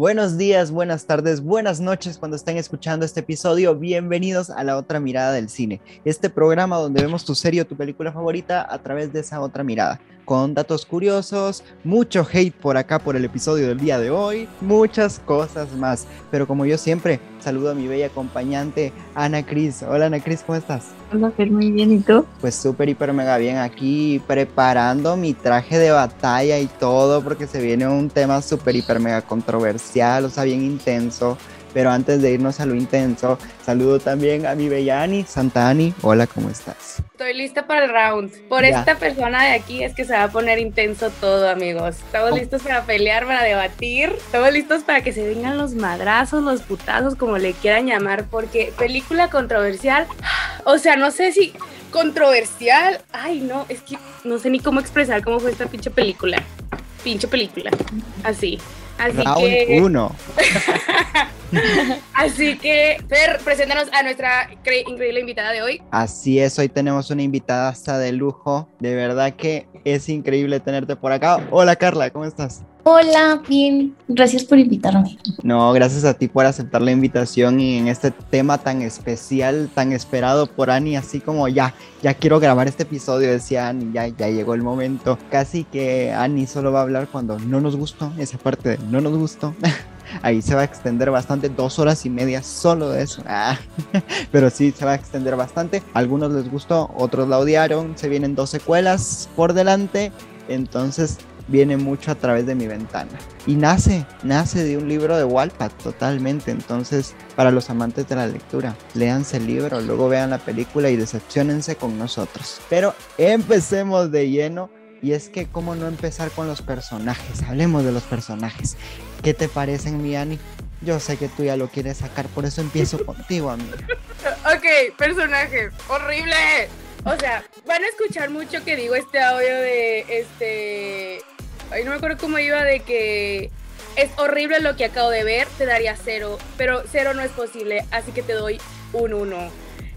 Buenos días, buenas tardes, buenas noches cuando estén escuchando este episodio. Bienvenidos a la otra mirada del cine, este programa donde vemos tu serie o tu película favorita a través de esa otra mirada, con datos curiosos, mucho hate por acá por el episodio del día de hoy, muchas cosas más. Pero como yo siempre, saludo a mi bella acompañante Ana Cris. Hola Ana Cris, ¿cómo estás? Hola Fer, muy bien, ¿y tú? Pues súper, hiper, mega bien aquí preparando mi traje de batalla y todo porque se viene un tema súper, hiper, mega controversial, o sea, bien intenso. Pero antes de irnos a lo intenso, saludo también a mi bella Ani, Santa Ani. Hola, ¿cómo estás? Estoy lista para el round. Por Ya. esta persona de aquí es que se va a poner intenso todo, amigos. Estamos Oh. listos para pelear, para debatir. Estamos listos para que se vengan los madrazos, los putazos, como le quieran llamar, porque película controversial. O sea, no sé si controversial. Ay, no, es que no sé ni cómo expresar cómo fue esta pinche película. Pinche película. Así. Así Round que. 1. Así que, Fer, preséntanos a nuestra cre- increíble invitada de hoy. Así es, hoy tenemos una invitada hasta de lujo. De verdad que es increíble tenerte por acá. Hola Carla, ¿cómo estás? Hola, bien, gracias por invitarme. No, gracias a ti por aceptar la invitación y en este tema tan especial, tan esperado por Ani, así como ya, ya quiero grabar este episodio, decía Ani, ya, ya llegó el momento. Casi que Ani solo va a hablar cuando no nos gustó, esa parte de no nos gustó. Ahí se va a extender bastante, dos horas y media solo de eso. Ah, pero sí, se va a extender bastante. Algunos les gustó, otros la odiaron. Se vienen dos secuelas por delante. Entonces viene mucho a través de mi ventana. Y nace, nace de un libro de Walpat totalmente. Entonces, para los amantes de la lectura, léanse el libro, luego vean la película y decepcionense con nosotros. Pero empecemos de lleno. Y es que, ¿cómo no empezar con los personajes? Hablemos de los personajes. ¿Qué te parecen, mi Ani? Yo sé que tú ya lo quieres sacar, por eso empiezo contigo, amiga. Ok, personaje, horrible. O sea, van a escuchar mucho que digo este audio de este. Ay, no me acuerdo cómo iba de que es horrible lo que acabo de ver, te daría cero, pero cero no es posible, así que te doy un 1.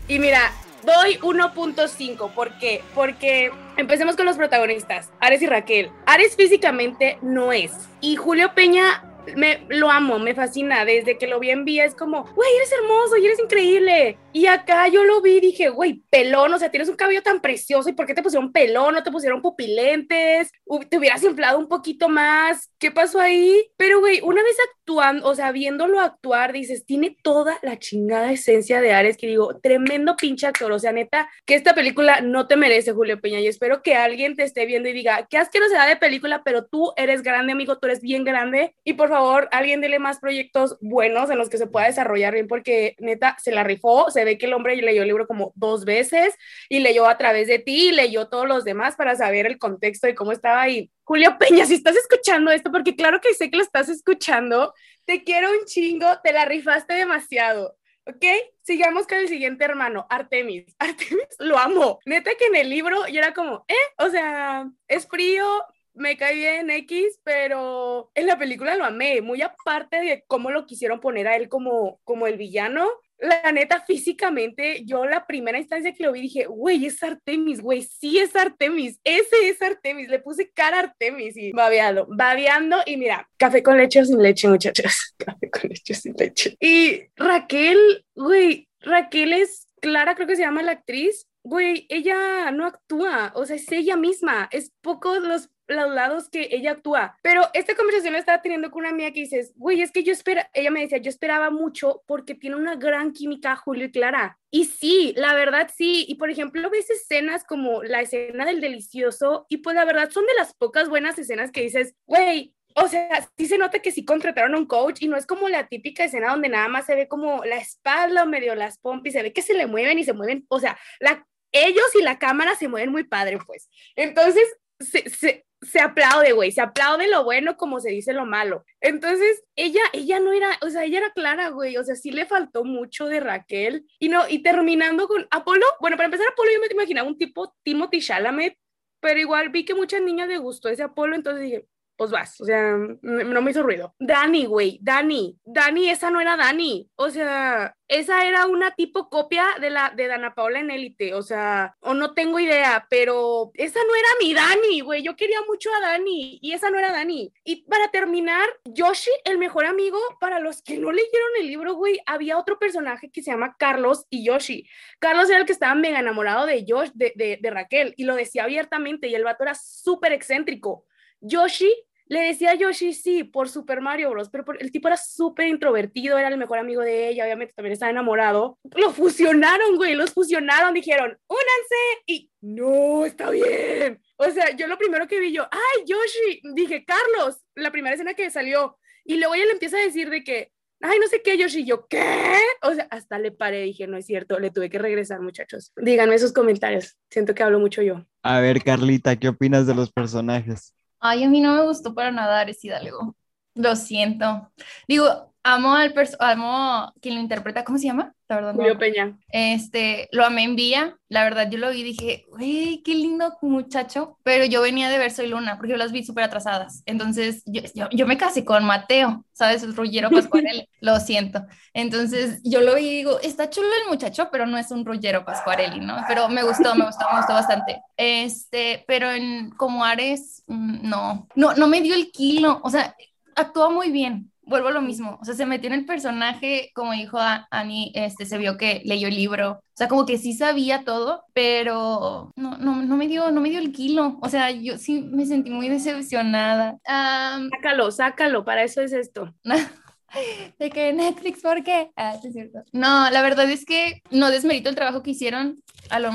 Y mira, doy 1.5. ¿Por qué? Porque empecemos con los protagonistas, Ares y Raquel. Ares físicamente no es. Y Julio Peña me lo amo, me fascina. Desde que lo vi en vía es como, güey, eres hermoso y eres increíble. Y acá yo lo vi dije, güey, pelón, o sea, tienes un cabello tan precioso. ¿Y por qué te pusieron pelón? ¿No te pusieron pupilentes? ¿Te hubieras inflado un poquito más? ¿Qué pasó ahí? Pero, güey, una vez actuando, o sea, viéndolo actuar, dices, tiene toda la chingada esencia de Ares que digo, tremendo pinche actor. O sea, neta, que esta película no te merece, Julio Peña. Y espero que alguien te esté viendo y diga, qué asquerosidad de película, pero tú eres grande, amigo, tú eres bien grande. Y por favor, alguien dele más proyectos buenos en los que se pueda desarrollar bien, porque neta se la rifó. Se ve que el hombre leyó el libro como dos veces y leyó a través de ti y leyó todos los demás para saber el contexto y cómo estaba ahí. Julio Peña, si estás escuchando esto, porque claro que sé que lo estás escuchando, te quiero un chingo, te la rifaste demasiado. ¿Ok? Sigamos con el siguiente hermano, Artemis. Artemis lo amo. Neta que en el libro yo era como, eh, o sea, es frío, me cae bien X, pero en la película lo amé, muy aparte de cómo lo quisieron poner a él como, como el villano. La neta, físicamente, yo la primera instancia que lo vi dije, güey, es Artemis, güey, sí es Artemis, ese es Artemis, le puse cara Artemis y babeando, babeando y mira, café con leche o sin leche, muchachos, café con leche o sin leche. Y Raquel, güey, Raquel es Clara, creo que se llama la actriz, güey, ella no actúa, o sea, es ella misma, es pocos los los lados que ella actúa. Pero esta conversación la estaba teniendo con una amiga que dices, güey, es que yo espera, ella me decía, yo esperaba mucho porque tiene una gran química Julio y Clara. Y sí, la verdad sí. Y por ejemplo, ves escenas como la escena del delicioso y pues la verdad son de las pocas buenas escenas que dices, güey, o sea, sí se nota que sí contrataron a un coach y no es como la típica escena donde nada más se ve como la espalda o medio las pompis, se ve que se le mueven y se mueven, o sea, la, ellos y la cámara se mueven muy padre, pues. Entonces, se, se, se aplaude, güey, se aplaude lo bueno como se dice lo malo. Entonces, ella, ella no era, o sea, ella era clara, güey, o sea, sí le faltó mucho de Raquel. Y no, y terminando con Apolo, bueno, para empezar, Apolo yo me imaginaba un tipo Timothy Chalamet, pero igual vi que muchas niñas le gustó ese Apolo, entonces dije, pues vas, o sea, no me hizo ruido. Dani, güey, Dani, Dani, esa no era Dani, o sea, esa era una tipo copia de la de Dana Paola en Élite, o sea, o no tengo idea, pero esa no era mi Dani, güey, yo quería mucho a Dani y esa no era Dani. Y para terminar, Yoshi, el mejor amigo, para los que no leyeron el libro, güey, había otro personaje que se llama Carlos y Yoshi. Carlos era el que estaba mega enamorado de Josh, de, de, Raquel, y lo decía abiertamente, y el vato era súper excéntrico. Yoshi le decía a Yoshi sí por Super Mario Bros, pero el tipo era súper introvertido, era el mejor amigo de ella, obviamente también estaba enamorado. Lo fusionaron, güey, los fusionaron, dijeron, únanse y no, está bien. O sea, yo lo primero que vi yo, ay, Yoshi, dije, Carlos, la primera escena que salió. Y luego ella le empieza a decir de que, ay, no sé qué, Yoshi, yo, ¿qué? O sea, hasta le paré, dije, no es cierto, le tuve que regresar, muchachos. Díganme sus comentarios, siento que hablo mucho yo. A ver, Carlita, ¿qué opinas de los personajes? Ay, a mí no me gustó para nada Ares Hidalgo. Lo siento. Digo, amo al amo quien lo interpreta, ¿cómo se llama? La verdad, Julio Peña. Este, lo amé en Vía, la verdad yo lo vi y dije, güey, qué lindo muchacho, pero yo venía de ver Soy Luna, porque yo las vi súper atrasadas, entonces yo, yo, yo, me casé con Mateo, ¿sabes? El Ruggero Pascuarelli, lo siento, entonces yo lo vi y digo, está chulo el muchacho, pero no es un Ruggero Pascuarelli, ¿no? Pero me gustó, me gustó, me gustó bastante, este, pero en, como Ares, mm, no, no, no me dio el kilo, o sea, actuó muy bien, vuelvo a lo mismo, o sea, se metió en el personaje, como dijo Ani, este, se vio que leyó el libro, o sea, como que sí sabía todo, pero no, no, no me dio, no me dio el kilo, o sea, yo sí me sentí muy decepcionada. Um, sácalo, sácalo, para eso es esto. de que Netflix, ¿por qué? Ah, es cierto. No, la verdad es que no desmerito el trabajo que hicieron, a lo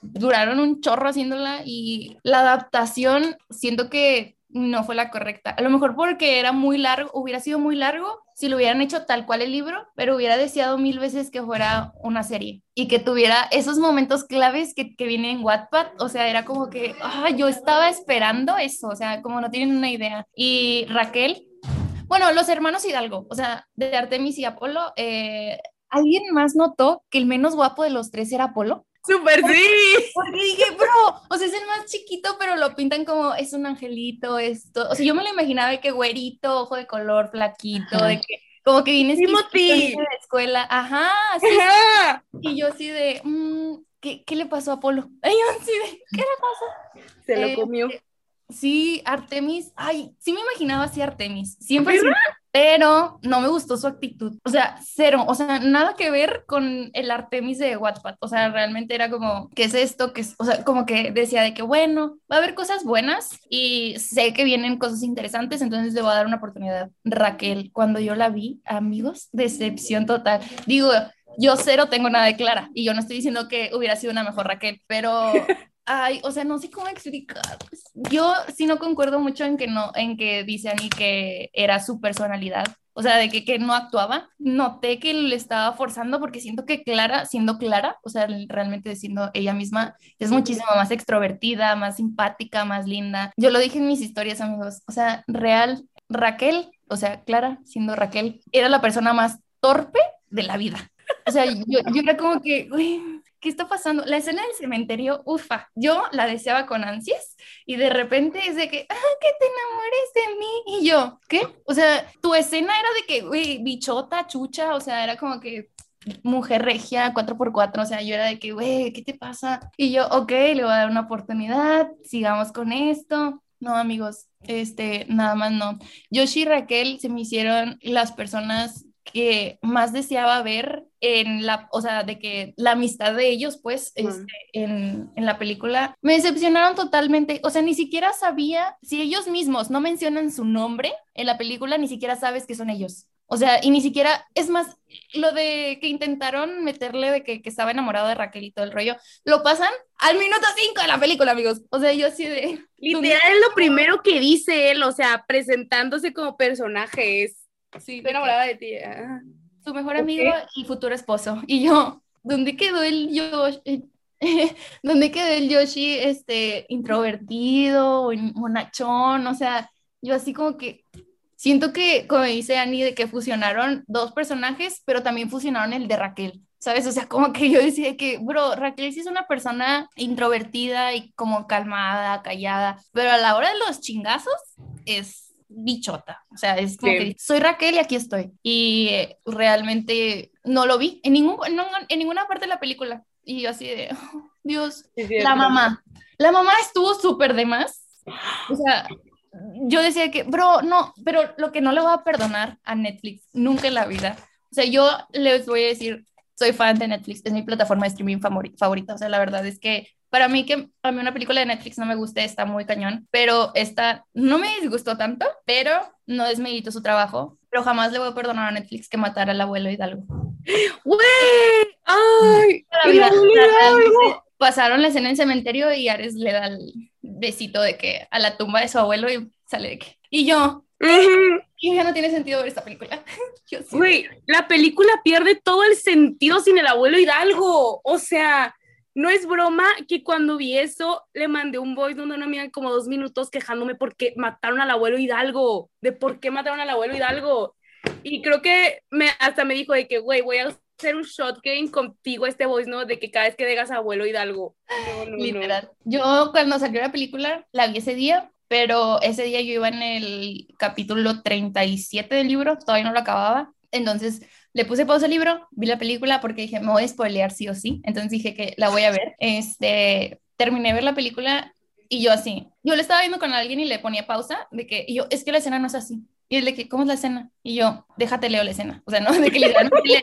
duraron un chorro haciéndola y la adaptación siento que no fue la correcta. A lo mejor porque era muy largo, hubiera sido muy largo si lo hubieran hecho tal cual el libro, pero hubiera deseado mil veces que fuera una serie y que tuviera esos momentos claves que, que vienen en Wattpad. O sea, era como que ah, yo estaba esperando eso, o sea, como no tienen una idea. Y Raquel, bueno, los hermanos Hidalgo, o sea, de Artemis y Apolo, eh, ¿alguien más notó que el menos guapo de los tres era Apolo? Súper sí. Porque dije, bro, o sea, es el más chiquito, pero lo pintan como es un angelito, esto. O sea, yo me lo imaginaba de que güerito, ojo de color, flaquito, de que como que vienes de la escuela. Ajá, sí. Ajá. Y yo así de, mmm, ¿qué, ¿qué, le pasó a Apolo? Y yo así de, ¿qué le pasó? Se lo eh, comió. Sí, Artemis, ay, sí me imaginaba así Artemis, siempre, siempre, pero no me gustó su actitud, o sea, cero, o sea, nada que ver con el Artemis de Wattpad, o sea, realmente era como, ¿qué es esto? ¿Qué es? O sea, como que decía de que, bueno, va a haber cosas buenas y sé que vienen cosas interesantes, entonces le voy a dar una oportunidad. Raquel, cuando yo la vi, amigos, decepción total. Digo, yo cero tengo nada de clara y yo no estoy diciendo que hubiera sido una mejor Raquel, pero Ay, o sea, no sé cómo explicar. Yo sí no concuerdo mucho en que no, en que dice Ani que era su personalidad. O sea, de que, que no actuaba. Noté que le estaba forzando porque siento que Clara, siendo Clara, o sea, realmente siendo ella misma, es muchísimo más extrovertida, más simpática, más linda. Yo lo dije en mis historias, amigos. O sea, real, Raquel, o sea, Clara, siendo Raquel, era la persona más torpe de la vida. O sea, yo, yo era como que, uy, ¿qué está pasando? La escena del cementerio, ufa, yo la deseaba con ansias y de repente es de que, ah, que te enamores de mí. Y yo, ¿qué? O sea, tu escena era de que, güey, bichota, chucha, o sea, era como que mujer regia, 4x4, o sea, yo era de que, güey, ¿qué te pasa? Y yo, ok, le voy a dar una oportunidad, sigamos con esto. No, amigos, este, nada más no. Yoshi y Raquel se me hicieron las personas que más deseaba ver en la, o sea, de que la amistad de ellos, pues, este, en, en, la película, me decepcionaron totalmente. O sea, ni siquiera sabía, si ellos mismos no mencionan su nombre en la película, ni siquiera sabes que son ellos. O sea, y ni siquiera, es más, lo de que intentaron meterle de que, que estaba enamorado de Raquel y todo el rollo, lo pasan al minuto 5 de la película, amigos. O sea, yo así de... Literal es lo primero que dice él, o sea, presentándose como personaje es Sí, estoy enamorada de ti. Su mejor amigo y futuro esposo. Y yo, ¿dónde quedó el Yoshi? ¿Dónde quedó el Yoshi este, introvertido, monachón? O sea, yo así como que siento que, como dice Annie, de que fusionaron dos personajes, pero también fusionaron el de Raquel. ¿Sabes? O sea, como que yo decía que, bro, Raquel sí es una persona introvertida y como calmada, callada, pero a la hora de los chingazos, es bichota. O sea, es como que soy Raquel y aquí estoy. Y eh, realmente no lo vi en, ningún, en ninguna parte de la película. Y yo así de, oh, Dios, la mamá. La mamá estuvo súper de más. O sea, yo decía que, bro, no, pero lo que no le voy a perdonar a Netflix nunca en la vida. O sea, yo les voy a decir, soy fan de Netflix, es mi plataforma de streaming favorita. O sea, la verdad es que para mí que a mí una película de Netflix no me guste, está muy cañón, pero esta no me disgustó tanto, pero no desmedito su trabajo, pero jamás le voy a perdonar a Netflix que matara al abuelo Hidalgo. ¡Güey! ¡Ay! pasaron la escena en cementerio y Ares le da el besito de que a la tumba de su abuelo y sale de que. Y yo, y ya no tiene sentido ver esta película. Güey, la película pierde todo el sentido sin el abuelo Hidalgo. O sea, no es broma que cuando vi eso le mandé un voice donde una amiga como dos minutos quejándome porque mataron al abuelo Hidalgo, de por qué mataron al abuelo Hidalgo. Y creo que me, hasta me dijo de que, güey, voy a hacer un shot game contigo este voice, ¿no? De que cada vez que digas abuelo Hidalgo. Literal. Yo cuando salió la película la vi ese día, pero ese día yo iba en el capítulo 37 del libro, todavía no lo acababa. Entonces le puse pausa al libro, vi la película porque dije, me voy a spoilear sí o sí. Entonces dije que la voy a ver. Este, terminé de ver la película y yo así. Yo le estaba viendo con alguien y le ponía pausa de que, y yo, es que la escena no es así. Y él de que, ¿cómo es la escena? Y yo, déjate leo la escena. O sea, no, de que le leía.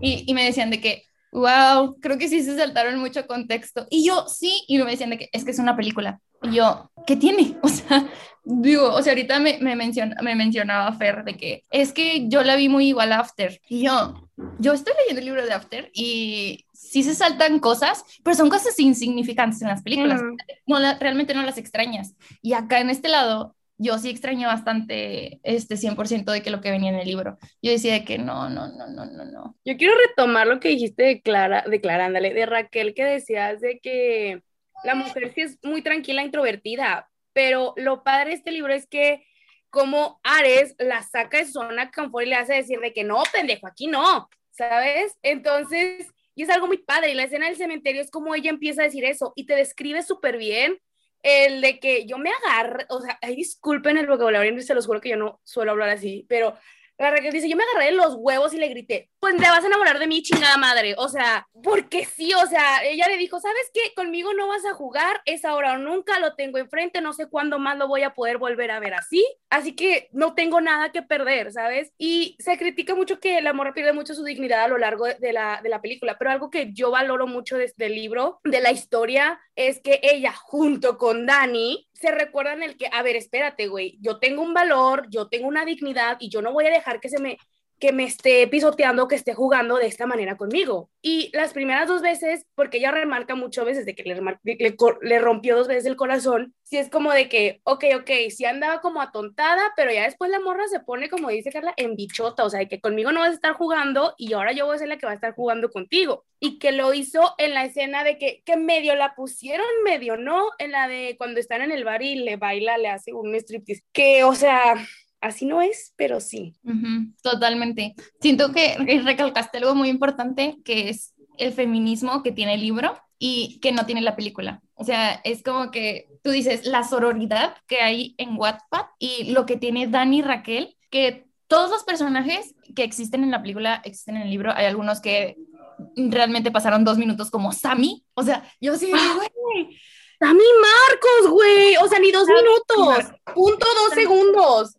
Y, y me decían de que, wow, creo que sí se saltaron mucho contexto. Y yo, sí, y me decían de que es que es una película. Y yo, ¿qué tiene? O sea, digo, o sea, ahorita me, me, me mencionaba Fer de que es que yo la vi muy igual a After. Y yo, yo estoy leyendo el libro de After y sí se saltan cosas, pero son cosas insignificantes en las películas. No, realmente no las extrañas. Y acá en este lado, yo sí extrañé bastante este 100% de que lo que venía en el libro. Yo decía que no, no, no, no, no, no. Yo quiero retomar lo que dijiste de Clara, de Clara, ándale, de Raquel, que decías de que la mujer sí es muy tranquila, introvertida, pero lo padre de este libro es que como Ares la saca de su zona confort y le hace decir de que no, pendejo, aquí no, ¿sabes? Entonces, y es algo muy padre, y la escena del cementerio es como ella empieza a decir eso, y te describe súper bien el de que yo me agarre, o sea, disculpen el vocabulario, se los juro que yo no suelo hablar así, pero la Raquel dice, yo me agarré los huevos y le grité, pues te vas a enamorar de mí, chingada madre. O sea, porque sí, o sea, ella le dijo, ¿sabes qué? Conmigo no vas a jugar, es ahora o nunca, lo tengo enfrente, no sé cuándo más lo voy a poder volver a ver así. Así que no tengo nada que perder, ¿sabes? Y se critica mucho que el amor pierde mucho su dignidad a lo largo de la, de la película, pero algo que yo valoro mucho desde el libro, de la historia, es que ella junto con Dani se recuerdan el que, a ver, espérate, güey, yo tengo un valor, yo tengo una dignidad y yo no voy a dejar que se me que me esté pisoteando, que esté jugando de esta manera conmigo. Y las primeras dos veces, porque ella remarca mucho veces de que le, rompió dos veces el corazón, si es como de que, ok, ok, sí andaba como atontada, pero ya después la morra se pone, como dice Carla, en bichota, o sea, de que conmigo no vas a estar jugando y ahora yo voy a ser la que va a estar jugando contigo. Y que lo hizo en la escena de que, que medio la pusieron, medio no, en la de cuando están en el bar y le baila, le hace un striptease. Que, o sea, así no es, pero sí. totalmente. Siento que recalcaste algo muy importante, que es el feminismo que tiene el libro y que no tiene la película. O sea, es como que tú dices la sororidad que hay en Wattpad y lo que tiene Dani y Raquel, que todos los personajes que existen en la película existen en el libro. Hay algunos que realmente pasaron dos minutos como Sammy. O sea, yo sí. Sammy Marcos, güey. O sea, ni dos minutos. Punto dos segundos.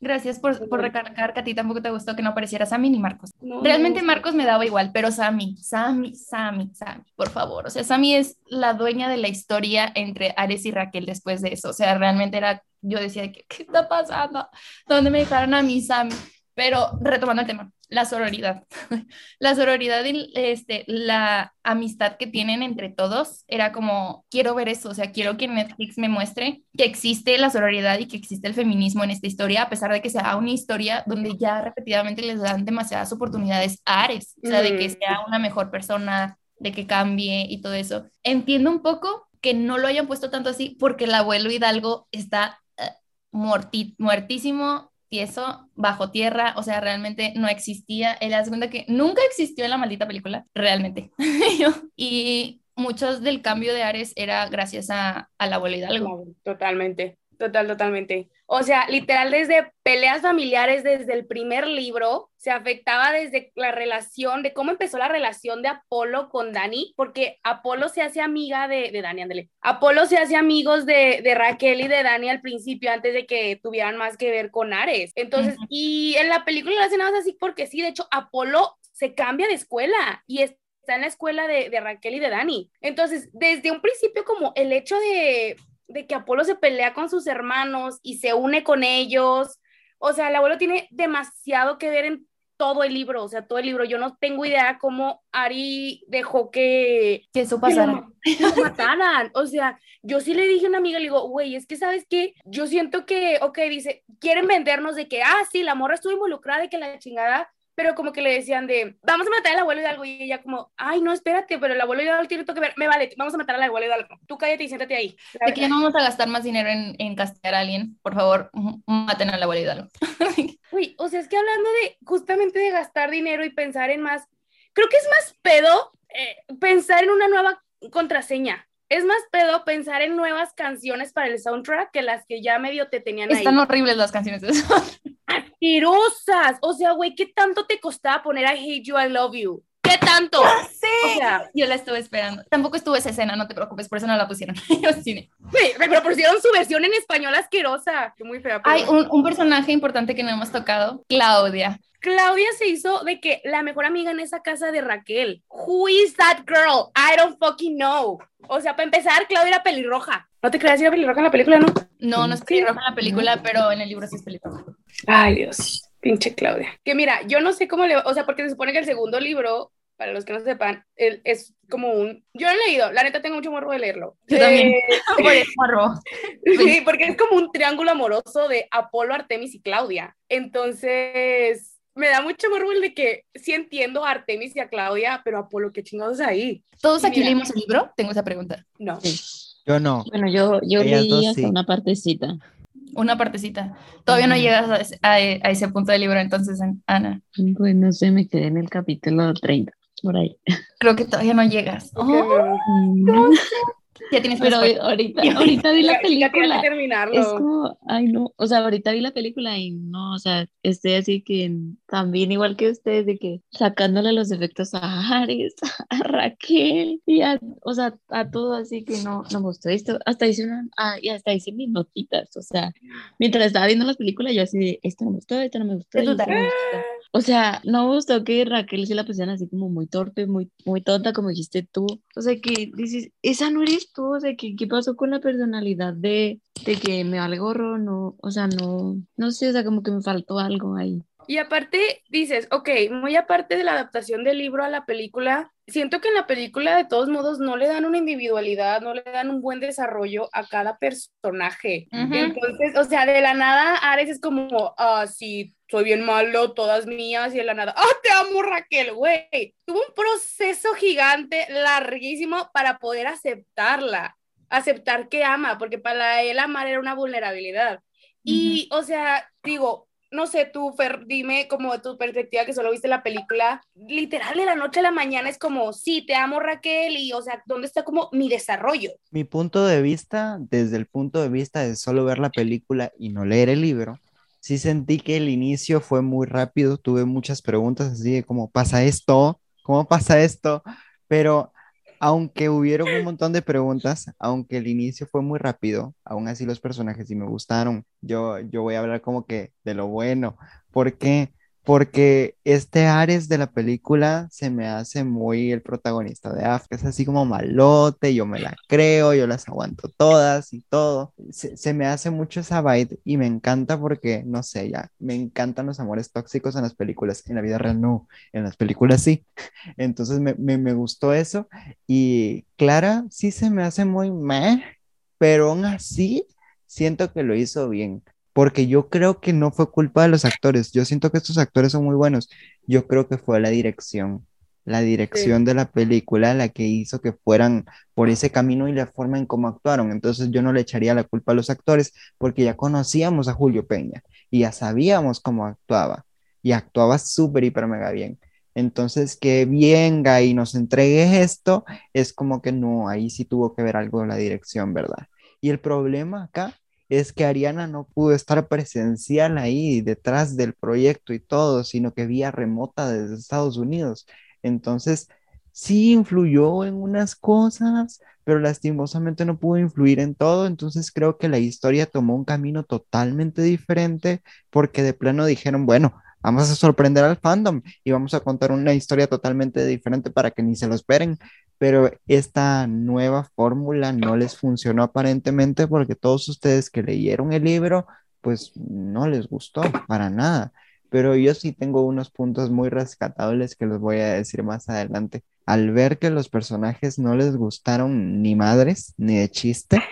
Gracias por, por recargar que a ti tampoco te gustó que no apareciera Sammy ni Marcos. Realmente Marcos me daba igual, pero Sammy, Sammy, Sammy, Sammy, por favor. O sea, Sammy es la dueña de la historia entre Ares y Raquel después de eso. O sea, realmente era, yo decía, ¿qué, qué está pasando? ¿Dónde me dejaron a mí, Sammy? Pero retomando el tema, la sororidad. la sororidad y este, la amistad que tienen entre todos era como, quiero ver eso, o sea, quiero que Netflix me muestre que existe la sororidad y que existe el feminismo en esta historia, a pesar de que sea una historia donde ya repetidamente les dan demasiadas oportunidades a Ares, o sea, de que sea una mejor persona, de que cambie y todo eso. Entiendo un poco que no lo hayan puesto tanto así porque el abuelo Hidalgo está uh, muertísimo eso bajo tierra, o sea, realmente no existía. Él hace cuenta que nunca existió en la maldita película, realmente. y muchos del cambio de Ares era gracias a, a la abuela Hidalgo. Totalmente. total, totalmente. O sea, literal desde peleas familiares desde el primer libro, se afectaba desde la relación, de cómo empezó la relación de Apolo con Dani, porque Apolo se hace amiga de, de Dani, ándale. Apolo se hace amigos de, de, Raquel y de Dani al principio, antes de que tuvieran más que ver con Ares. Entonces, uh -huh. y en la película lo hacen nada más así porque sí, de hecho, Apolo se cambia de escuela y es está en la escuela de, de, Raquel y de Dani. Entonces, desde un principio, como el hecho de, de, que Apolo se pelea con sus hermanos y se une con ellos, o sea, el abuelo tiene demasiado que ver en todo el libro, o sea, todo el libro. Yo no tengo idea cómo Ari dejó que, que eso pasara. Que lo, mataran. O sea, yo sí le dije a una amiga, le digo, güey, es que sabes qué, yo siento que, ok, dice, quieren vendernos de que, ah, sí, la morra estuvo involucrada, de que la chingada pero como que le decían de, vamos a matar al abuelo Hidalgo, y ella como, ay, no, espérate, pero el abuelo Hidalgo tiene que ver, me vale, vamos a matar al abuelo Hidalgo, tú cállate y siéntate ahí. De que ya no vamos a gastar más dinero en, en castigar a alguien, por favor, maten al abuelo Hidalgo. Uy, o sea, es que hablando de, justamente de gastar dinero y pensar en más, creo que es más pedo eh, pensar en una nueva contraseña, es más pedo pensar en nuevas canciones para el soundtrack que las que ya medio te tenían Están ahí. Están horribles las canciones de eso. Asquerosas. O sea, güey, ¿qué tanto te costaba poner I hate you, I love you? ¿Qué tanto? Sí. O sea, yo la estuve esperando. Tampoco estuvo esa escena, no te preocupes, por eso no la pusieron. cine. Sí, pero pusieron su versión en español asquerosa. Qué muy fea. Pero... Hay un, un personaje importante que no hemos tocado, Claudia. Claudia se hizo de que la mejor amiga en esa casa de Raquel. Who is that girl? I don't fucking know. O sea, para empezar, Claudia era pelirroja. No te creas, era pelirroja en la película, ¿no? No, no es pelirroja en la película, pero en el libro sí es pelirroja. Ay, Dios. Pinche Claudia. Que mira, yo no sé cómo le. O sea, porque se supone que el segundo libro, para los que no sepan, es como un. Yo lo he leído, la neta tengo mucho morro de leerlo. Yo eh... también. morro. sí, porque es como un triángulo amoroso de Apolo, Artemis y Claudia. Entonces me da mucho morbo el de que sí entiendo a Artemis y a Claudia, pero Apolo, qué chingados ahí. ¿Todos aquí Mira. leímos el libro? Tengo esa pregunta. No. Sí. Yo no. Bueno, yo, yo Ellas leí dos hasta sí. una partecita. Una partecita. Todavía no llegas a ese, a, a ese punto del libro, entonces, Ana. Pues no sé, me quedé en el capítulo 30, por ahí. Creo que todavía no llegas. Oh, no. Ya tienes Pero spoiler. ahorita, ahorita vi la Ya- ya película. que terminarlo. Es como, ay no, o sea, ahorita vi la película y no, o sea, estoy así que también igual que ustedes, de que sacándole los efectos a Ares, a Raquel, y a, o sea, a todo así que no, no me gustó esto, hasta hice una, ah, y hasta hice mis notitas, o sea, mientras estaba viendo las películas yo así de, esto no me gustó, esto no me gustó, esto no me gustó. O sea, no me gustó que Raquel se la pusieran así como muy torpe, muy, muy tonta, como dijiste tú. O sea, que dices, esa no eres tú, o sea, que, ¿qué pasó con la personalidad de, de que me vale gorro? No, o sea, no, no sé, o sea, como que me faltó algo ahí. Y aparte dices, ok, muy aparte de la adaptación del libro a la película, siento que en la película de todos modos no le dan una individualidad, no le dan un buen desarrollo a cada personaje. Entonces, o sea, de la nada Ares es como, ah, sí, soy bien malo, todas mías, y de la nada, ah, te amo Raquel, güey. Tuvo un proceso gigante, larguísimo, para poder aceptarla, aceptar que ama, porque para él amar era una vulnerabilidad. Y, o sea, digo, no sé, tú, Fer, dime como de tu perspectiva que solo viste la película, literal de la noche a la mañana es como, sí, te amo Raquel, y, o sea, ¿dónde está como mi desarrollo? Mi punto de vista, desde el punto de vista de solo ver la película y no leer el libro, sí sentí que el inicio fue muy rápido, tuve muchas preguntas así de cómo pasa esto, cómo pasa esto, pero aunque hubieron un montón de preguntas, aunque el inicio fue muy rápido, aún así los personajes sí me gustaron. Yo, yo voy a hablar como que de lo bueno. ¿Por qué? Porque este Ares de la película se me hace muy el protagonista de África. Es así como malote, yo me la creo, yo las aguanto todas y todo. Se, se me hace mucho esa vibe y me encanta porque, no sé, ya, me encantan los amores tóxicos en las películas. En la vida real no, en las películas sí. Entonces me, me, me gustó eso. Y Clara sí se me hace muy meh, pero aún así siento que lo hizo bien. Porque yo creo que no fue culpa de los actores. Yo siento que estos actores son muy buenos. Yo creo que fue la dirección. La dirección de la película la que hizo que fueran por ese camino y la forma en cómo actuaron. Entonces yo no le echaría la culpa a los actores porque ya conocíamos a Julio Peña y ya sabíamos cómo actuaba. Y actuaba súper, hiper, mega bien. Entonces, que venga y nos entregue esto, es como que no, ahí sí tuvo que ver algo la dirección, ¿verdad? Y el problema acá es que Ariana no pudo estar presencial ahí detrás del proyecto y todo, sino que vía remota desde Estados Unidos. Entonces, sí influyó en unas cosas, pero lastimosamente no pudo influir en todo. Entonces creo que la historia tomó un camino totalmente diferente porque de plano dijeron, bueno, vamos a sorprender al fandom y vamos a contar una historia totalmente diferente para que ni se lo esperen. Pero esta nueva fórmula no les funcionó aparentemente porque todos ustedes que leyeron el libro, pues no les gustó para nada. Pero yo sí tengo unos puntos muy rescatables que los voy a decir más adelante. Al ver que los personajes no les gustaron ni madres ni de chiste,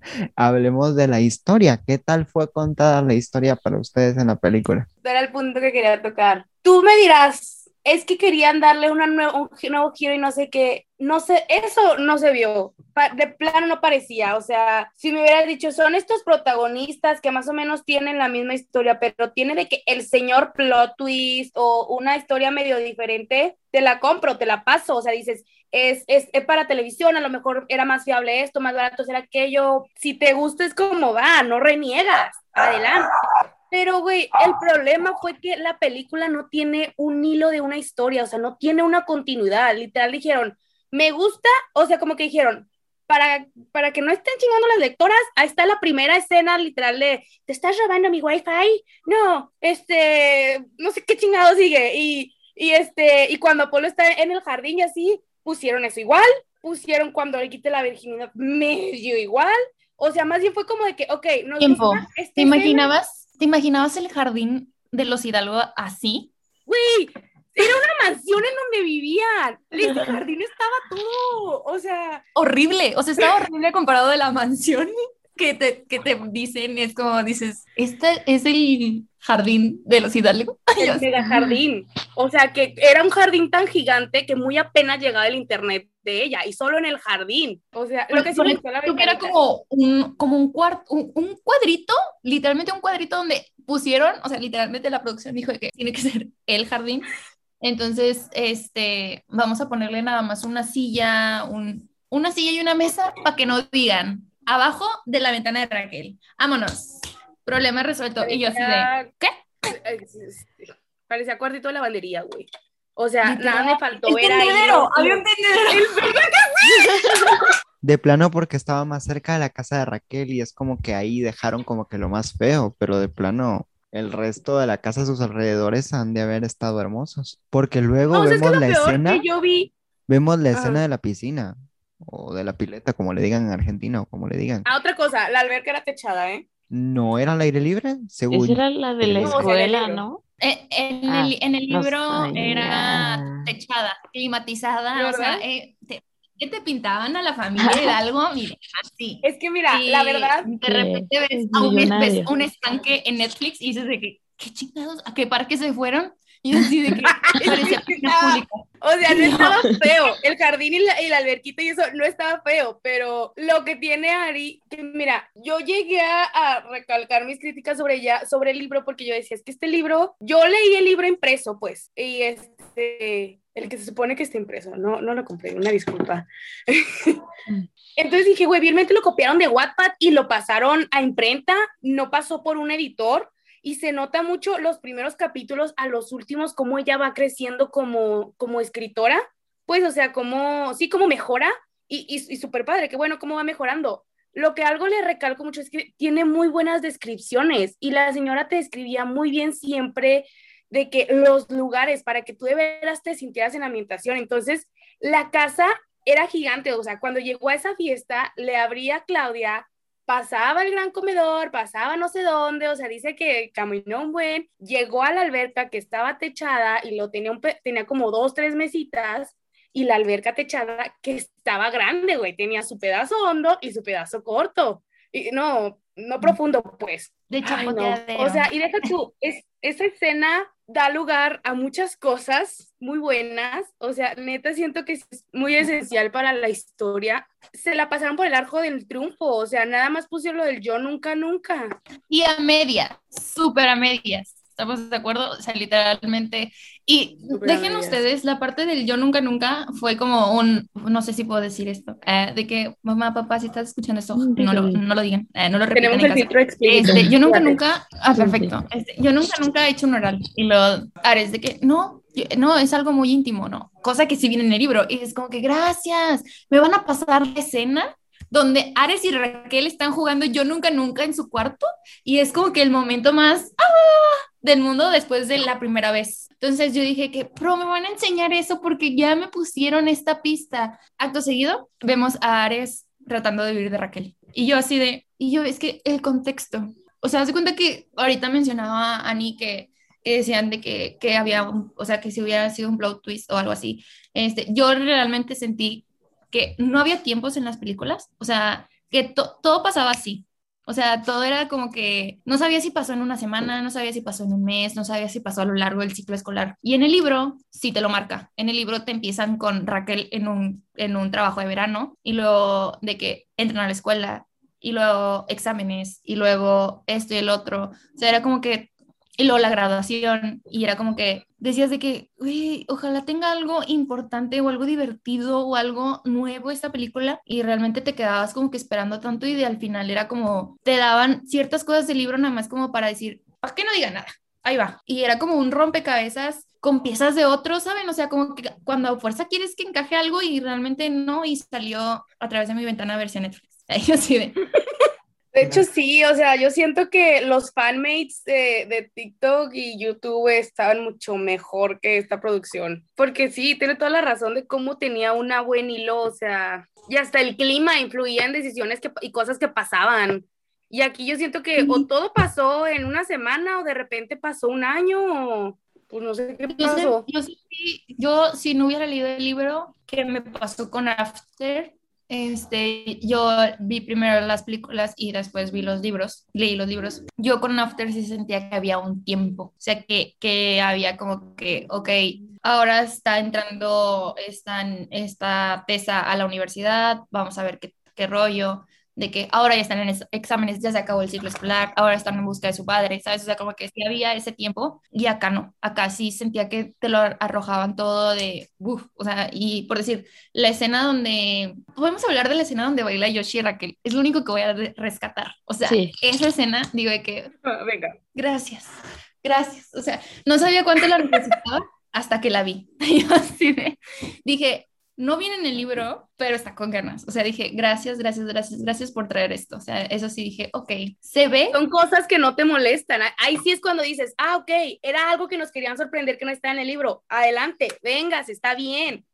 hablemos de la historia. ¿Qué tal fue contada la historia para ustedes en la película? Era el punto que quería tocar. Tú me dirás, es que querían darle una nuevo, un nuevo giro y no sé qué. No sé, eso no se vio. de plano no parecía. O sea, si me hubieras dicho, son estos protagonistas que más o menos tienen la misma historia, pero tiene de que el señor plot twist o una historia medio diferente, te la compro, te la paso. O sea, dices, es, es, es, para televisión, a lo mejor era más fiable esto, más barato será aquello. Si te gusta es como va, no reniegas, adelante. Pero, güey, el problema fue que la película no tiene un hilo de una historia, o sea, no tiene una continuidad. Literal dijeron, me gusta, o sea, como que dijeron, para, para que no estén chingando las lectoras, ahí está la primera escena literal de, ¿te estás robando mi wifi? No, este, no sé qué chingado sigue. Y, y este, y cuando Apolo está en el jardín y así, pusieron eso igual, pusieron cuando le quite la virginidad medio igual. O sea, más bien fue como de que, ok, no. Tiempo. ¿Te imaginabas? ¿Te imaginabas el jardín de los Hidalgo así? Güey, era una mansión en donde vivían. Ese jardín estaba todo, o sea... Horrible, o sea, estaba horrible comparado de la mansión que te, que te dicen, es como dices, este es el jardín de los Hidalgo. El mega jardín. O sea, que era un jardín tan gigante que muy apenas llegaba el internet de ella y solo en el jardín. O sea, lo que sí me que era como un, como un, cuarto, un, cuadrito, literalmente un cuadrito donde pusieron, o sea, literalmente la producción dijo que tiene que ser el jardín. Entonces, este, vamos a ponerle nada más una silla, un, una silla y una mesa para que no digan, abajo de la ventana de Raquel. Vámonos. Problema resuelto. Y yo así de, ¿qué? Parecía cuartito de lavandería, güey. O sea, nada me faltó ver ahí. Había un De plano porque estaba más cerca de la casa de Raquel y es como que ahí dejaron como que lo más feo, pero de plano el resto de la casa a sus alrededores han de haber estado hermosos. Porque luego vemos la escena. yo vi... Vemos la escena de la piscina o de la pileta, como le digan en Argentina o como le digan. Ah, otra cosa, la alberca era techada, ¿eh? No era al aire libre, según. Esa era la de la escuela, ¿no? Eh, en, el, ah, en, el, libro era techada, climatizada, o sea, eh, te, ¿qué te pintaban a la familia de algo? Mire, así. Es que mira, la verdad. De repente ves, un, ves, un, estanque en Netflix y dices de que, ¿qué chingados? ¿A qué parque se fueron? Y así de que parecía pública. O sea, no estaba feo. El jardín y la, y la, alberquita y eso no estaba feo, pero lo que tiene Ari, que mira, yo llegué a, recalcar mis críticas sobre ella, sobre el libro, porque yo decía, es que este libro, yo leí el libro impreso, pues, y este, el que se supone que está impreso, no, no lo compré, una disculpa. Entonces dije, güey, bien lo copiaron de Wattpad y lo pasaron a imprenta, no pasó por un editor y se nota mucho los primeros capítulos a los últimos, cómo ella va creciendo como, como escritora, pues, o sea, cómo, sí, cómo mejora y, y, y súper padre, que bueno, cómo va mejorando. Lo que algo le recalco mucho es que tiene muy buenas descripciones y la señora te describía muy bien siempre de que los lugares para que tú de veras te sintieras en ambientación. Entonces, la casa era gigante, o sea, cuando llegó a esa fiesta, le abría Claudia pasaba el gran comedor, pasaba no sé dónde, o sea, dice que caminó un buen, llegó a la alberca que estaba techada y lo tenía, un tenía como dos, tres mesitas y la alberca techada que estaba grande, güey, tenía su pedazo hondo y su pedazo corto. Y no, no profundo, pues. De hecho, O sea, y deja tú, es, esa escena da lugar a muchas cosas muy buenas, o sea, neta siento que es muy esencial para la historia. Se la pasaron por el arco del triunfo, o sea, nada más pusieron lo del yo nunca, nunca. Y a medias, súper a medias. Estamos de acuerdo, o sea, literalmente. Y dejen amigas. ustedes, la parte del yo nunca, nunca fue como un, no sé si puedo decir esto, eh, de que mamá, papá, si estás escuchando esto, no lo, no lo digan, eh, no lo repitan Tenemos en el casa. Este, yo nunca, nunca, ah, perfecto. Este, yo nunca, nunca he hecho un oral. Y lo, Ares, de que, no, yo- no, es algo muy íntimo, ¿no? Cosa que sí viene en el libro. Y es como que, gracias, me van a pasar la escena donde Ares y Raquel están jugando yo nunca, nunca en su cuarto. Y es como que el momento más ¡ah! del mundo después de la primera vez. Entonces yo dije que, pero me van a enseñar eso porque ya me pusieron esta pista. Acto seguido, vemos a Ares tratando de vivir de Raquel. Y yo así de, y yo, es que el contexto. O sea, haz de cuenta que ahorita mencionaba a Ani que, decían de que, que había, o sea, que si hubiera sido un plot twist o algo así. Este, yo realmente sentí que no había tiempos en las películas, o sea, que to- todo pasaba así. O sea, todo era como que no sabía si pasó en una semana, no sabía si pasó en un mes, no sabía si pasó a lo largo del ciclo escolar. Y en el libro sí te lo marca. En el libro te empiezan con Raquel en un, en un trabajo de verano y luego de que entran a la escuela y luego exámenes y luego esto y el otro. O sea, era como que, y luego la graduación y era como que decías de que, "Uy, ojalá tenga algo importante o algo divertido o algo nuevo esta película y realmente te quedabas como que esperando tanto y al final era como, te daban ciertas cosas del libro nada más como para decir, ¿para qué no diga nada? Ahí va. Y era como un rompecabezas con piezas de otros, ¿saben? O sea, como que cuando a fuerza quieres que encaje algo y realmente no, y salió a través de mi ventana versión Netflix. Ahí así de, De hecho, sí, o sea, yo siento que los fanmates de, de TikTok y YouTube estaban mucho mejor que esta producción. Porque sí, tiene toda la razón de cómo tenía una buen hilo, o sea, y hasta el clima influía en decisiones que, y cosas que pasaban. Y aquí yo siento que o todo pasó en una semana o de repente pasó un año o pues no sé qué Yo, pasó. yo, sí- yo, si no hubiera leído el libro, ¿qué me pasó con After? Este, yo vi primero las películas y después vi los libros, leí los libros. Yo con After sí sentía que había un tiempo, o sea, que, que había como que, ok, ahora está entrando esta, esta tesa a la universidad, vamos a ver qué, qué rollo, de que ahora ya están en ex- exámenes, ya se acabó el ciclo escolar, ahora están en busca de su padre, ¿sabes? O sea, como que sí había ese tiempo y acá no, acá sí sentía que te lo arrojaban todo de, uff, o sea, y por decir, la escena donde, podemos hablar de la escena donde baila Yoshi y Raquel, es lo único que voy a re- rescatar, o sea, Sí. esa escena, digo de que, Ah, Venga. gracias, gracias, o sea, no sabía cuánto la necesitaba hasta que la vi, Yo así de- dije, no viene en el libro, pero está con ganas. O sea, dije, gracias, gracias, gracias, gracias por traer esto. O sea, eso sí dije, ok, se ve. Son cosas que no te molestan. Ahí sí es cuando dices, ah, ok, era algo que nos querían sorprender que no está en el libro. Adelante, vengas, está bien.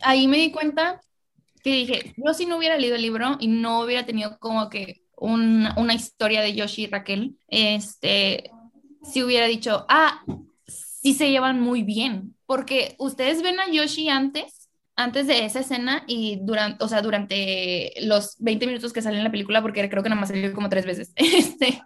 Ahí me di cuenta que dije, yo si no hubiera leído el libro y no hubiera tenido como que un- una historia de Yoshi y Raquel, este, si hubiera dicho, ah, sí se llevan muy bien, porque ustedes ven a Yoshi antes, antes de esa escena y durante, o sea, durante los 20 minutos que sale en la película, porque creo que nada más salió como tres veces, este,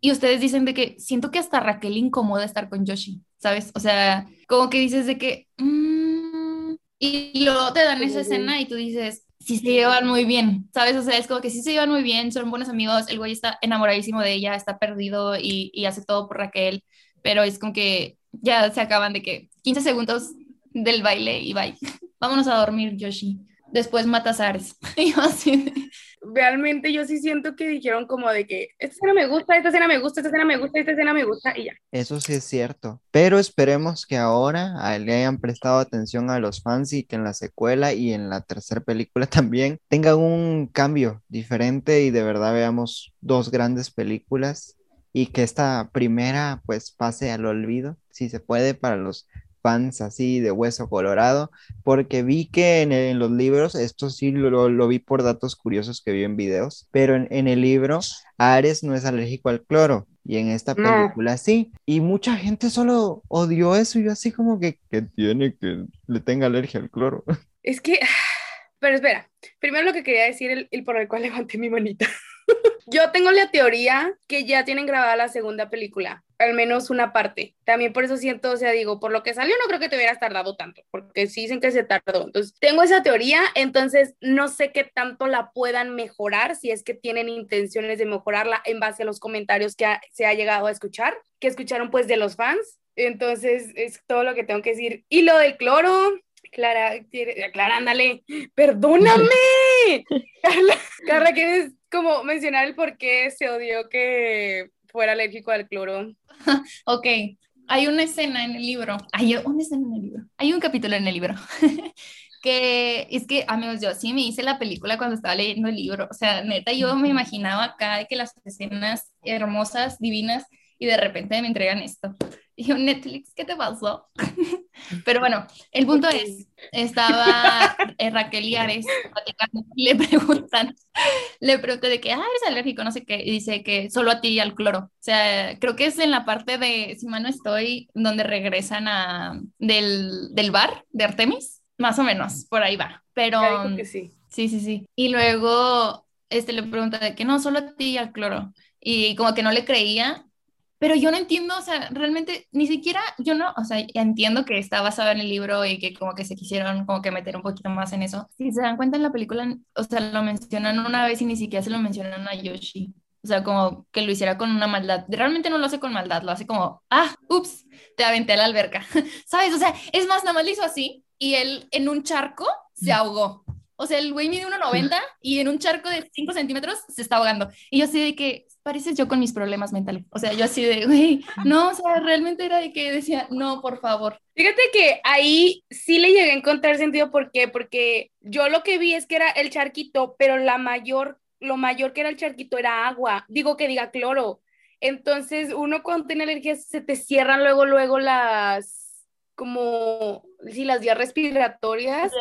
y ustedes dicen de que siento que hasta Raquel incomoda estar con Yoshi, ¿sabes? O sea, como que dices de que, mm, y luego te dan esa escena y tú dices, sí se llevan muy bien, ¿sabes? O sea, es como que sí se llevan muy bien, son buenos amigos, el güey está enamoradísimo de ella, está perdido y, y hace todo por Raquel, pero es como que ya se acaban de que 15 segundos del baile y bye. Vámonos a dormir, Yoshi. Después matas a Ares. Y yo así Realmente yo sí siento que dijeron como de que esta escena me gusta, esta escena me gusta, esta escena me gusta, esta escena me gusta y ya. Eso sí es cierto, pero esperemos que ahora le hayan prestado atención a los fans y que en la secuela y en la tercera película también tengan un cambio diferente y de verdad veamos dos grandes películas y que esta primera pues pase al olvido, si se puede, para los fans así de hueso colorado, porque vi que en, en los libros, esto sí lo, lo vi por datos curiosos que vi en videos, pero en, en el libro Ares no es alérgico al cloro y en esta No. película sí. Y mucha gente solo odió eso y yo así como que, que tiene que le tenga alergia al cloro. Es que, pero espera, primero lo que quería decir, el, el por el cual levanté mi manita. Yo tengo la teoría que ya tienen grabada la segunda película. Al menos una parte. También por eso siento, o sea, digo, por lo que salió no creo que te hubieras tardado tanto, porque sí dicen que se tardó. Entonces, tengo esa teoría, entonces no sé qué tanto la puedan mejorar, si es que tienen intenciones de mejorarla en base a los comentarios que se ha llegado a escuchar, que escucharon pues de los fans. Entonces, es todo lo que tengo que decir. Y lo del cloro, Clara, Clara, ándale, perdóname. Carla, Carla, ¿quieres como mencionar el por qué se odió que fuera alérgico al cloro? ok, hay una escena en el libro, hay una escena en el libro, hay un capítulo en el libro. que es que, amigos, yo sí me hice la película cuando estaba leyendo el libro. O sea, neta, yo me imaginaba acá que las escenas hermosas, divinas, y de repente me entregan esto. Y yo, Netflix, ¿qué te pasó? Pero bueno, el punto es, estaba eh, Raquel y Ares le preguntan, le pregunté de que, ah, eres alérgico, no sé qué, y dice que solo a ti y al cloro. O sea, creo que es en la parte de, si mal no estoy, donde regresan a, del, del bar de Artemis, más o menos, por ahí va. Pero... sí. Sí, sí, sí. Y luego, este le pregunta de que no, solo a ti y al cloro. Y como que no le creía, pero yo no entiendo, o sea, realmente ni siquiera, yo no, o sea, entiendo que está basado en el libro y que como que se quisieron como que meter un poquito más en eso. Si se dan cuenta en la película, o sea, lo mencionan una vez y ni siquiera se lo mencionan a Yoshi. O sea, como que lo hiciera con una maldad. Realmente no lo hace con maldad, lo hace como, ah, ups, te aventé a la alberca. ¿Sabes? O sea, es más, nada más lo hizo así y él en un charco se ahogó. O sea, el güey mide 1,90 y en un charco de 5 centímetros se está ahogando. Y yo así de que, pareces yo con mis problemas mentales. O sea, yo así de, güey, no, o sea, realmente era de que decía, no, por favor. Fíjate que ahí sí le llegué a encontrar sentido, ¿por qué? Porque yo lo que vi es que era el charquito, pero la mayor, lo mayor que era el charquito era agua. Digo que diga cloro. Entonces, uno cuando tiene alergia se te cierran luego, luego las, como, sí, las vías respiratorias.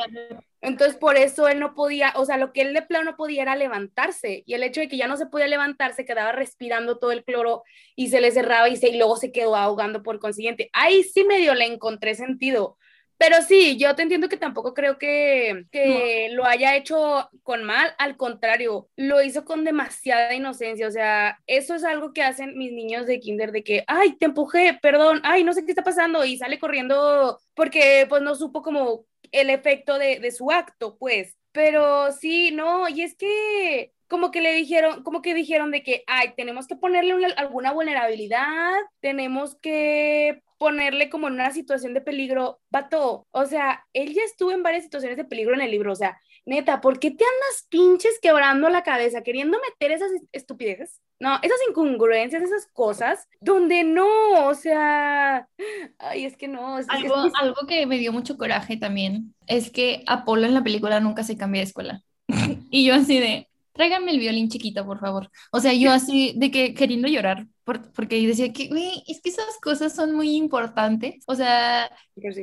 Entonces, por eso él no podía, o sea, lo que él de plano no podía era levantarse. Y el hecho de que ya no se podía levantarse, quedaba respirando todo el cloro y se le cerraba y, se, y luego se quedó ahogando por consiguiente. Ahí sí medio le encontré sentido. Pero sí, yo te entiendo que tampoco creo que, que lo haya hecho con mal, al contrario, lo hizo con demasiada inocencia, o sea, eso es algo que hacen mis niños de kinder, de que, ay, te empujé, perdón, ay, no sé qué está pasando, y sale corriendo porque pues no supo como el efecto de, su acto, pues. Pero sí, no, y es que como que le dijeron, como que dijeron de que, ay, tenemos que ponerle alguna vulnerabilidad, tenemos que ponerle como en una situación de peligro, vato, o sea, él ya estuvo en varias situaciones de peligro en el libro, o sea, neta, ¿por qué te andas pinches quebrando la cabeza queriendo meter esas estupideces? No, esas incongruencias, esas cosas, donde no, o sea, ay, es que no. algo, que... algo que me dio mucho coraje también es que Apolo en la película nunca se cambia de escuela. y yo así de, tráigame el violín chiquito, por favor. O sea, yo así de que queriendo llorar, porque decía que, güey, es que esas cosas son muy importantes. O sea,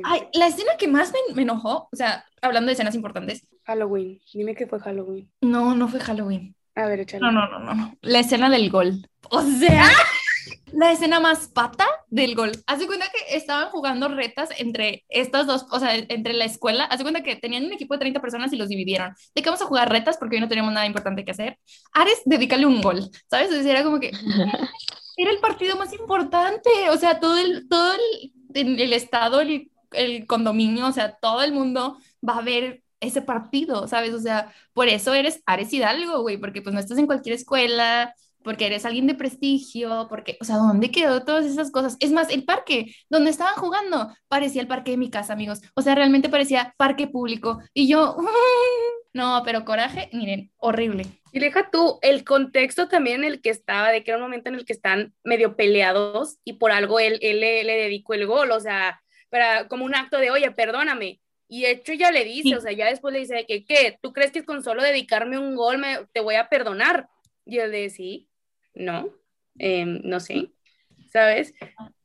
ay, la escena que más me, me, enojó, o sea, hablando de escenas importantes. Halloween, dime que fue Halloween. No, no fue Halloween. A ver, échale. No, no, no, no, no. La escena del gol. O sea, la escena más pata del gol. Hace cuenta que estaban jugando retas entre estas dos, o sea, entre la escuela. Hace cuenta que tenían un equipo de 30 personas y los dividieron. De que vamos a jugar retas porque hoy no tenemos nada importante que hacer. Ares, dedícale un gol, ¿sabes? O era como que era el partido más importante. O sea, todo el, todo el, el estado, el, el condominio, o sea, todo el mundo va a ver ese partido, ¿sabes? O sea, por eso eres Ares Hidalgo, güey, porque pues no estás en cualquier escuela, porque eres alguien de prestigio, porque, o sea, ¿dónde quedó todas esas cosas? Es más, el parque donde estaban jugando parecía el parque de mi casa, amigos. O sea, realmente parecía parque público. Y yo, no, pero coraje, miren, horrible. Y deja tú el contexto también en el que estaba, de que era un momento en el que están medio peleados y por algo él, él le, le dedicó el gol, o sea, para, como un acto de, oye, perdóname, y de hecho ya le dice, o sea, ya después le dice que, ¿qué? ¿Tú crees que con solo dedicarme un gol me, te voy a perdonar? Y él le dice, sí, no, em, no sé, ¿sabes?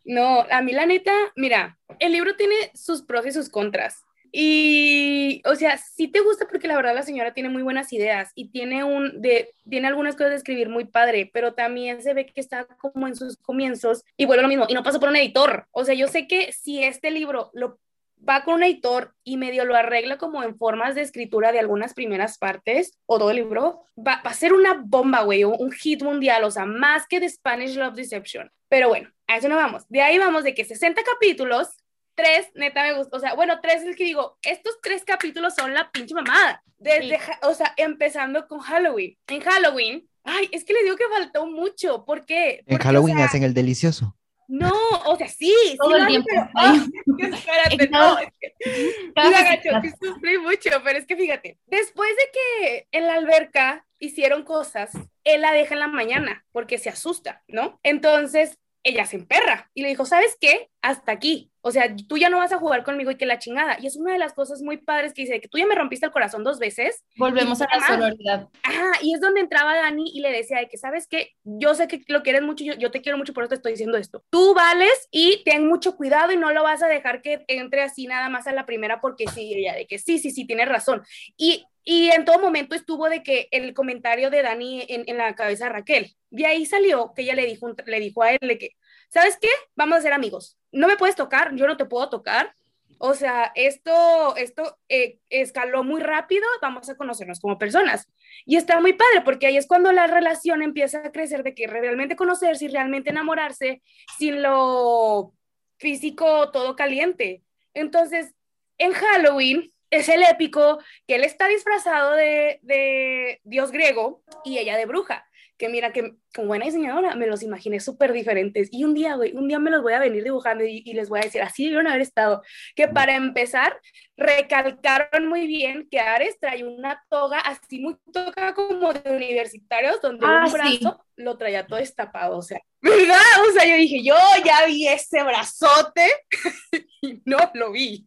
No, a mí la neta, mira, el libro tiene sus pros y sus contras. Y, o sea, sí te gusta porque la verdad la señora tiene muy buenas ideas y tiene, un, de, tiene algunas cosas de escribir muy padre, pero también se ve que está como en sus comienzos y vuelve lo mismo y no pasa por un editor. O sea, yo sé que si este libro lo va con un editor y medio lo arregla como en formas de escritura de algunas primeras partes o todo el libro, va, va a ser una bomba, güey, un, un hit mundial, o sea, más que The Spanish Love Deception. Pero bueno, a eso no vamos. De ahí vamos de que 60 capítulos, tres, neta me gusta, o sea, bueno, tres es que digo, estos tres capítulos son la pinche mamada. Desde, Sí. o sea, empezando con Halloween. En Halloween, ay, es que le digo que faltó mucho. ¿Por qué? En Porque, o Halloween sea, hacen el delicioso. No, o sea, sí, sí Todo lo el tiempo. pero- espérate, no, es que- Mira, que- gacho, sí sufrí mucho, pero es que fíjate, después de que en la alberca hicieron cosas, él la deja en la mañana porque se asusta, ¿no? Entonces ella se emperra y le dijo, ¿sabes qué? Hasta aquí. O sea, tú ya no vas a jugar conmigo y que la chingada. Y es una de las cosas muy padres que dice que tú ya me rompiste el corazón dos veces. Volvemos a la sororidad. Ajá, y es donde entraba Dani y le decía de que, ¿sabes qué? Yo sé que lo quieres mucho, yo, yo te quiero mucho, por eso te estoy diciendo esto. Tú vales y ten mucho cuidado y no lo vas a dejar que entre así nada más a la primera porque sí, ella de que sí, sí, sí, tienes razón. Y, y en todo momento estuvo de que el comentario de Dani en, en la cabeza de Raquel. De ahí salió que ella le dijo, le dijo a él de que, ¿sabes qué? Vamos a ser amigos. No me puedes tocar, yo no te puedo tocar. O sea, esto, esto eh, escaló muy rápido, vamos a conocernos como personas. Y está muy padre porque ahí es cuando la relación empieza a crecer de que realmente conocerse y realmente enamorarse sin lo físico todo caliente. Entonces, en Halloween es el épico que él está disfrazado de, de dios griego y ella de bruja. Que mira, que como buena diseñadora me los imaginé súper diferentes. Y un día, güey, un día me los voy a venir dibujando y, y les voy a decir, así debieron haber estado. Que para empezar, recalcaron muy bien que Ares trae una toga así muy toga como de universitarios, donde Ah, un sí. brazo lo traía todo destapado, o sea, ¿verdad? O sea, yo dije, yo ya vi ese brazote y no lo vi.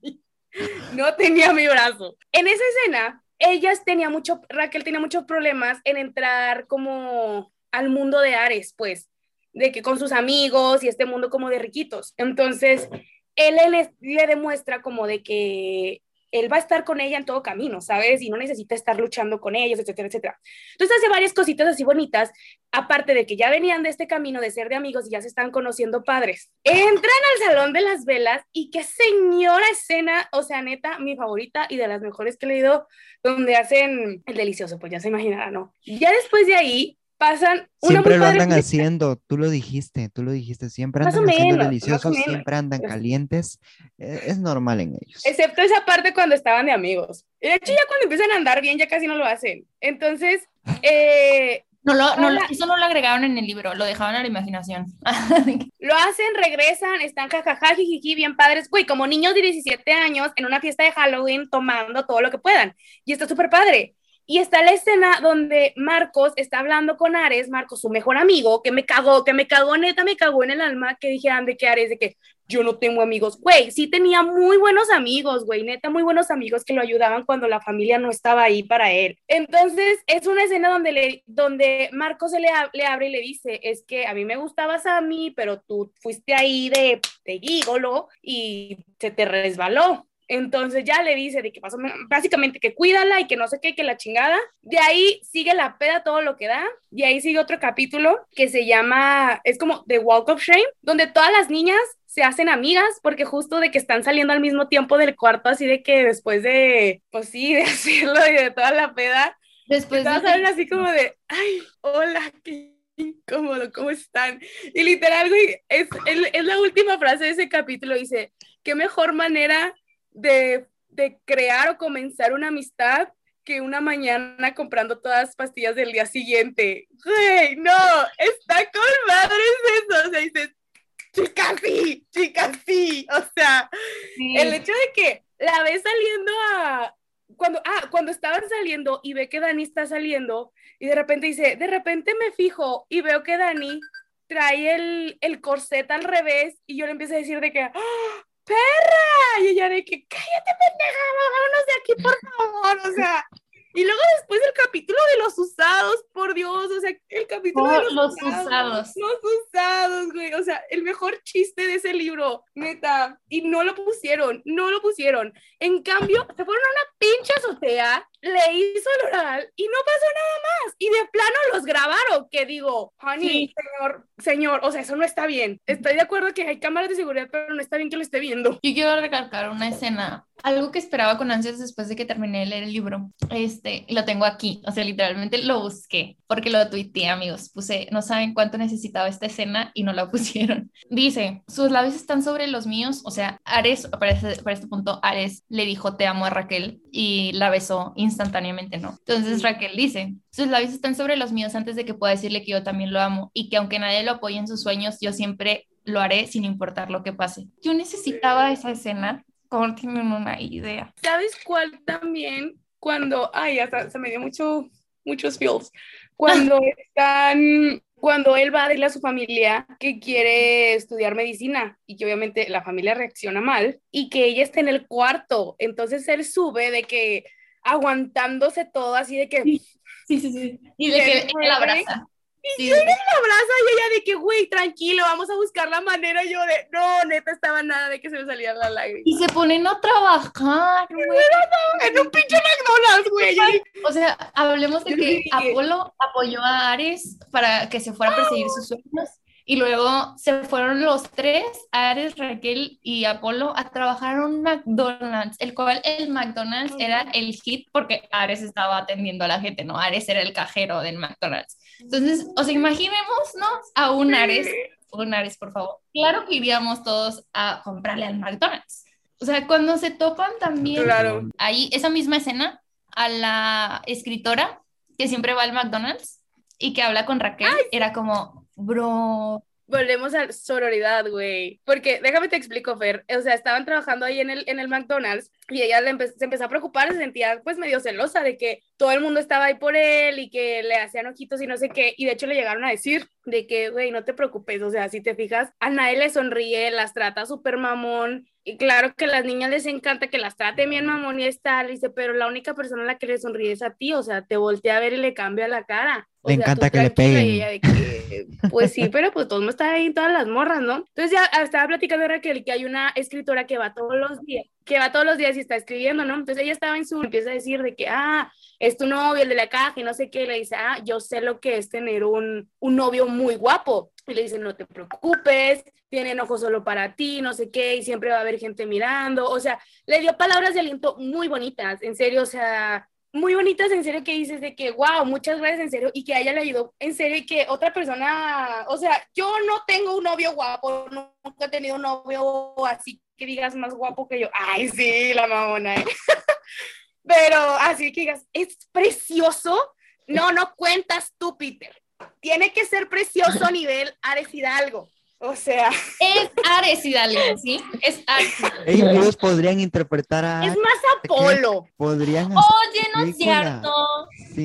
No tenía mi brazo. En esa escena, ellas tenía mucho, Raquel tenía muchos problemas en entrar como al mundo de Ares, pues, de que con sus amigos y este mundo como de riquitos. Entonces, él le, le demuestra como de que él va a estar con ella en todo camino, ¿sabes? Y no necesita estar luchando con ellos, etcétera, etcétera. Entonces hace varias cositas así bonitas, aparte de que ya venían de este camino de ser de amigos y ya se están conociendo padres. Entran al salón de las velas y qué señora escena, o sea, neta, mi favorita y de las mejores que he leído, donde hacen el delicioso, pues ya se imaginarán, ¿no? Ya después de ahí pasan una Siempre lo andan haciendo, tú lo dijiste, tú lo dijiste, siempre andan haciendo menos, más o deliciosos, menos. siempre andan calientes, eh, es normal en ellos. Excepto esa parte cuando estaban de amigos. De hecho, ya cuando empiezan a andar bien, ya casi no lo hacen. Entonces, eh, No lo, no, lo- eso no lo agregaron en el libro, lo dejaban a la imaginación. lo hacen, regresan, están jajaja, jijiji, bien padres, güey, como niños de 17 años en una fiesta de Halloween tomando todo lo que puedan. Y está súper padre. Y está la escena donde Marcos está hablando con Ares, Marcos, su mejor amigo, que me cagó, que me cagó, neta, me cagó en el alma, que dijeran de que Ares, de que yo no tengo amigos. Güey, sí tenía muy buenos amigos, güey, neta, muy buenos amigos que lo ayudaban cuando la familia no estaba ahí para él. Entonces, es una escena donde, le, donde Marcos se le, ab- le abre y le dice, es que a mí me gustabas a mí, pero tú fuiste ahí de, de gígolo y se te resbaló. Entonces ya le dice de que pasó, básicamente que cuídala y que no sé qué, que la chingada. De ahí sigue la peda todo lo que da. De ahí sigue otro capítulo que se llama, es como The Walk of Shame, donde todas las niñas se hacen amigas porque justo de que están saliendo al mismo tiempo del cuarto, así de que después de, pues sí, de hacerlo y de toda la peda, Después todas de salen así como de, ay, hola, qué incómodo, ¿cómo están? Y literal, güey, es, es, es la última frase de ese capítulo, dice, qué mejor manera de, de crear o comenzar una amistad que una mañana comprando todas las pastillas del día siguiente. Güey, no, está con madres eso. O sea, dices, chicas sí, chicas sí. O sea, Sí. el hecho de que la ves saliendo a. Cuando, ah, cuando estaban saliendo y ve que Dani está saliendo y de repente dice, de repente me fijo y veo que Dani trae el, el corset al revés y yo le empiezo a decir de que, ¡Ah, perra, y ella de que, cállate pendeja, vámonos de aquí por favor, o sea, y luego después el capítulo de los usados, por Dios, o sea, el capítulo Oh, de los, los usados. usados. Los usados, güey. O sea, el mejor chiste de ese libro, neta. Y no lo pusieron, no lo pusieron. En cambio, se fueron a una pinche azotea, le hizo el oral y no pasó nada más. Y de plano los grabaron. Que digo, honey, Sí. señor, señor, o sea, eso no está bien. Estoy de acuerdo que hay cámaras de seguridad, pero no está bien que lo esté viendo. Yo quiero recalcar una escena, algo que esperaba con ansias después de que terminé de leer el libro. Este, y lo tengo aquí, o sea, literalmente lo busqué porque lo tuiteé, amigos. Puse, no saben cuánto necesitaba esta escena y no la pusieron. Dice, sus labios están sobre los míos, o sea, Ares, para este, para este punto, Ares le dijo te amo a Raquel y la besó instantáneamente, ¿no? Entonces Raquel dice, sus labios están sobre los míos antes de que pueda decirle que yo también lo amo y que aunque nadie lo apoye en sus sueños, yo siempre lo haré sin importar lo que pase. Yo necesitaba esa escena, como tienen una idea. ¿Sabes cuál también? Cuando, ay, hasta se me dio mucho, muchos feels. Cuando están, cuando él va a decirle a su familia que quiere estudiar medicina y que obviamente la familia reacciona mal y que ella está en el cuarto. Entonces él sube de que aguantándose todo así de que Sí. Sí, sí, sí. Y de ¿Qué que él la abraza. Y Sí, yo sí. la abraza y ella de que, güey, tranquilo, vamos a buscar la manera. Y yo de, no, neta, estaba nada de que se me salían las lágrimas. Y se ponen a trabajar, güey. En un pinche McDonald's, güey. O sea, hablemos de que. Apolo apoyó a Ares para que se fuera a perseguir sus sueños y luego se fueron los tres, Ares, Raquel y Apolo, a trabajar en un McDonald's, el cual el McDonald's era el hit porque Ares estaba atendiendo a la gente, ¿no? Ares era el cajero del McDonald's. Entonces, o sea, imaginémonos a un Ares, un Ares, por favor. Claro que iríamos todos a comprarle al McDonald's. O sea, cuando se topan también Claro. ahí esa misma escena a la escritora que siempre va al McDonald's y que habla con Raquel, era como, bro, Volvemos a sororidad, güey. Porque déjame te explico, Fer. O sea, estaban trabajando ahí en el, en el McDonald's y ella se empezó a preocupar, se sentía pues medio celosa de que todo el mundo estaba ahí por él y que le hacían ojitos y no sé qué. Y de hecho le llegaron a decir de que, güey, no te preocupes. O sea, si te fijas, a nadie le sonríe, las trata súper mamón. Y claro que a las niñas les encanta que las trate bien mamón y es tal. Dice, pero la única persona a la que le sonríe es a ti. O sea, te voltea a ver y le cambia la cara. O Le sea, encanta que le peguen. que, pues sí, pero pues todo el mundo está ahí, todas las morras, ¿no? Entonces ya estaba platicando Raquel que hay una escritora que va todos los días, que va todos los días y está escribiendo, ¿no? Entonces ella estaba en su, empieza a decir de que, ah, es tu novio, el de la caja y no sé qué, y le dice, ah, yo sé lo que es tener un, un novio muy guapo. Y le dice, no te preocupes, tienen ojos solo para ti, no sé qué, y siempre va a haber gente mirando. O sea, le dio palabras de aliento muy bonitas, en serio, o sea, muy bonitas, en serio, que dices de que, wow, muchas gracias, en serio, y que a ella le ayudó, en serio, y que otra persona, o sea, yo no tengo un novio guapo, nunca he tenido un novio así que digas más guapo que yo. Ay, sí, la mamona. ¿eh? Pero así que digas, es precioso. No, no cuentas tú, Peter. Tiene que ser precioso nivel Ares Hidalgo. O sea, es Ares Hidalgo, ¿sí? Es Ares. Ellos podrían interpretar a... es más Apolo. Podrían. Oye, no es cierto. Sí.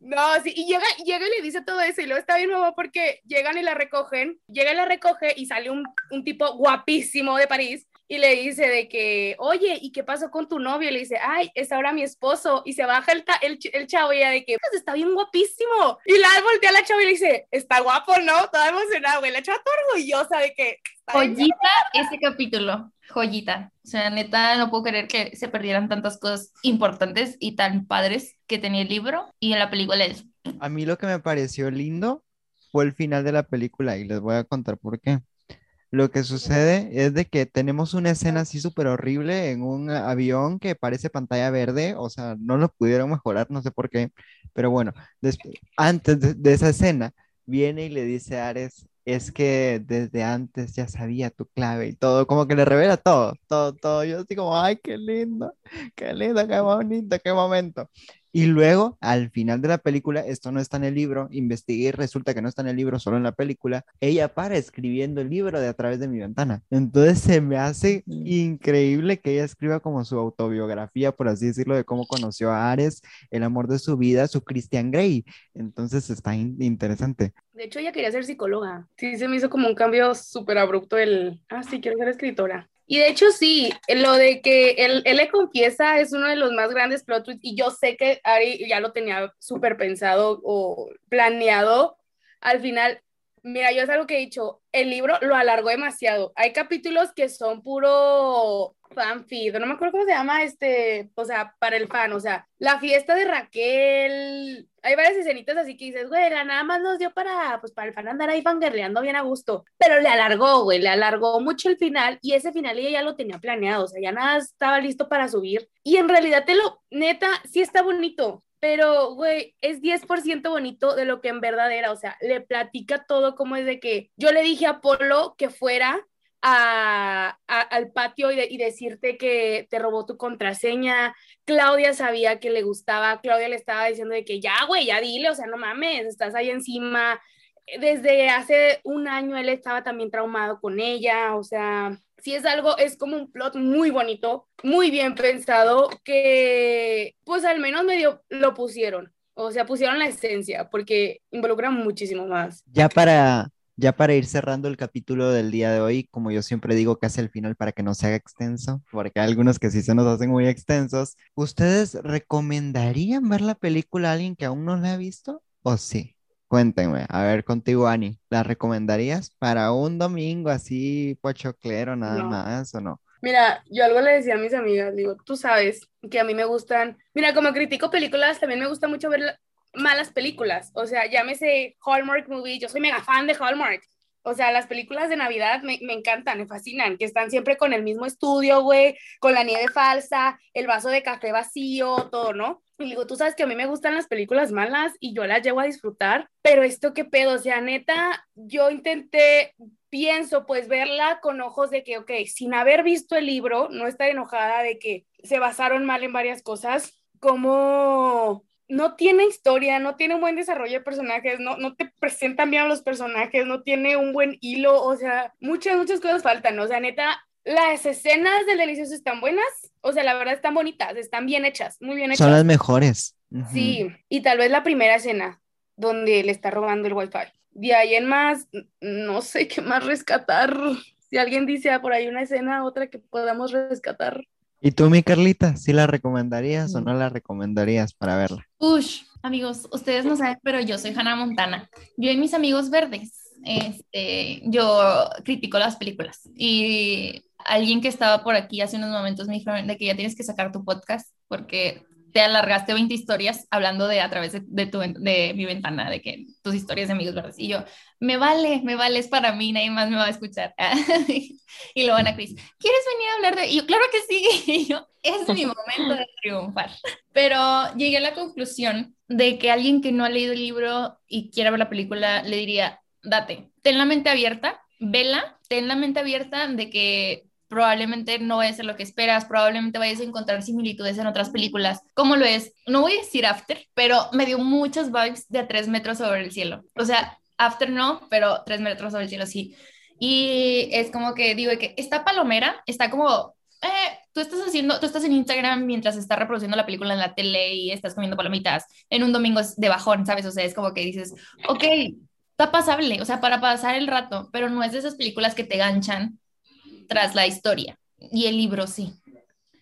No, sí, y llega, llega y le dice todo eso, y luego está bien nuevo porque llegan y la recogen, llega y la recoge y sale un, un tipo guapísimo de París y le dice de que, oye, ¿y qué pasó con tu novio? Y le dice, ay, es ahora mi esposo, y se baja el, el, el chavo y ella de que, pues está bien guapísimo, y la voltea a la chava y le dice, está guapo, ¿no? Toda emocionada, güey, la chava toda orgullosa de que, está Joyita ese capítulo, joyita. O sea, neta, no puedo creer que se perdieran tantas cosas importantes y tan padres que tenía el libro y en la película es A mí lo que me pareció lindo fue el final de la película y les voy a contar por qué. Lo que sucede es de que tenemos una escena así súper horrible en un avión que parece pantalla verde, o sea, no lo pudieron mejorar, no sé por qué, pero bueno, antes de, de esa escena viene y le dice a Ares, es que desde antes ya sabía tu clave y todo, como que le revela todo, todo, todo. Yo así como, ay, qué lindo, qué lindo, qué bonito, qué momento. Y luego, al final de la película, esto no está en el libro, investigué y resulta que no está en el libro, solo en la película, ella para escribiendo el libro de A través de mi ventana. Entonces se me hace increíble que ella escriba como su autobiografía, por así decirlo, de cómo conoció a Ares, el amor de su vida, su Christian Grey. Entonces está in- interesante. De hecho, ella quería ser psicóloga. Sí, se me hizo como un cambio súper abrupto el, ah, sí, quiero ser escritora. Y de hecho sí, lo de que él, él, le confiesa es uno de los más grandes plot twists y yo sé que Ari ya lo tenía súper pensado o planeado. Al final, mira, yo es algo que he dicho, el libro lo alargó demasiado. Hay capítulos que son puro fanfeed, no me acuerdo cómo se llama este, o sea, para el fan, o sea, la fiesta de Raquel, hay varias escenitas así que dices, güey, nada más nos dio para, pues, para el fan andar ahí fangirleando bien a gusto, pero le alargó, güey, le alargó mucho el final y ese final ella ya lo tenía planeado, o sea, ya nada estaba listo para subir y en realidad te lo, neta, sí está bonito, pero, güey, es 10% bonito de lo que en verdad era, o sea, le platica todo como es de que yo le dije a Polo que fuera a, al patio y, decirte que te robó tu contraseña. Claudia sabía que le gustaba, Claudia le estaba diciendo de que ya, güey, ya dile, o sea, no mames, estás ahí encima. Desde hace un año él estaba también traumado con ella, o sea, si es algo, es como un plot muy bonito, muy bien pensado, que pues al menos medio lo pusieron. O sea, pusieron la esencia, porque involucra muchísimo más. Ya para ya para ir cerrando el capítulo del día de hoy, como yo siempre digo, casi al final para que no se haga extenso, porque hay algunos que sí se nos hacen muy extensos, ¿ustedes recomendarían ver la película a alguien que aún no la ha visto? ¿O sí? Cuéntenme, a ver contigo, Ani, ¿la recomendarías para un domingo así pochoclero nada más o no? Mira, yo algo le decía a mis amigas, digo, tú sabes que a mí me gustan, mira, como critico películas, también me gusta mucho ver malas películas. O sea, llámese Hallmark Movie, yo soy mega fan de Hallmark. O sea, las películas de Navidad me, me, encantan, me fascinan, que están siempre con el mismo estudio, güey, con la nieve falsa, el vaso de café vacío, todo, ¿no? Y digo, tú sabes que a mí me gustan las películas malas y yo las llevo a disfrutar, pero esto qué pedo, o sea, neta, yo intenté, pienso, pues verla con ojos de que, ok, sin haber visto el libro, no estar enojada de que se basaron mal en varias cosas, como no tiene historia, no tiene un buen desarrollo de personajes, no, no te presentan bien a los personajes, no tiene un buen hilo, o sea, muchas, muchas cosas faltan, o sea, neta, las escenas del delicioso están buenas, o sea, la verdad están bonitas, están bien hechas, muy bien hechas. Son las mejores. Sí, y tal vez la primera escena donde le está robando el wifi. De ahí en más, no sé qué más rescatar. Si alguien dice ah, por ahí una escena, otra que podamos rescatar. ¿Y tú, mi Carlita, sí la recomendarías o no la recomendarías para verla? Ush, amigos, ustedes no saben, pero yo soy Hannah Montana. Yo y mis amigos verdes, este, yo critico las películas. Y alguien que estaba por aquí hace unos momentos me dijo de que ya tienes que sacar tu podcast porque te alargaste 20 historias hablando de a través de, tu, de mi ventana, de que tus historias de amigos verdes. Y yo, me vale, me vale, es para mí, nadie más me va a escuchar. y luego Ana Cris, ¿quieres venir a hablar de...? Y yo, claro que sí. Y yo, es mi momento de triunfar. Pero llegué a la conclusión de que alguien que no ha leído el libro y quiera ver la película, le diría, date, ten la mente abierta, vela, ten la mente abierta de que probablemente no es lo que esperas, probablemente vayas a encontrar similitudes en otras películas, como lo es, no voy a decir After, pero me dio muchas vibes de a tres metros sobre el cielo. O sea, After no, pero tres metros sobre el cielo sí. Y es como que digo que esta palomera está como, eh, tú estás haciendo, tú estás en Instagram mientras estás reproduciendo la película en la tele y estás comiendo palomitas en un domingo de bajón, ¿sabes? O sea, es como que dices, ok, está pasable, o sea, para pasar el rato, pero no es de esas películas que te ganchan tras la historia. Y el libro sí.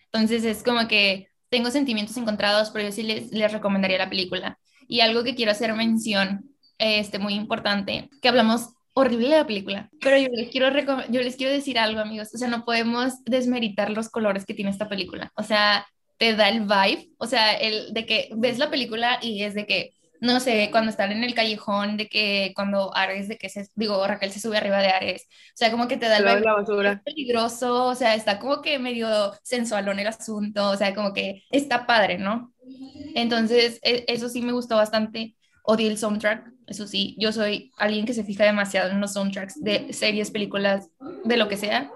Entonces es como que tengo sentimientos encontrados, pero yo sí les, les recomendaría la película. Y algo que quiero hacer mención, este, muy importante, que hablamos horrible de la película, pero yo les quiero yo les quiero decir algo, amigos, o sea, no podemos desmeritar los colores que tiene esta película. O sea, te da el vibe, o sea, el de que ves la película y es de que no sé, cuando están en el callejón, de que cuando Ares, de que se, digo, Raquel se sube arriba de Ares, o sea, como que te da el la basura. peligroso, o sea, está como que medio sensualón el asunto, o sea, como que está padre, ¿no? Entonces, e, eso sí me gustó bastante, odié el soundtrack, eso sí, yo soy alguien que se fija demasiado en los soundtracks de series, películas, de lo que sea,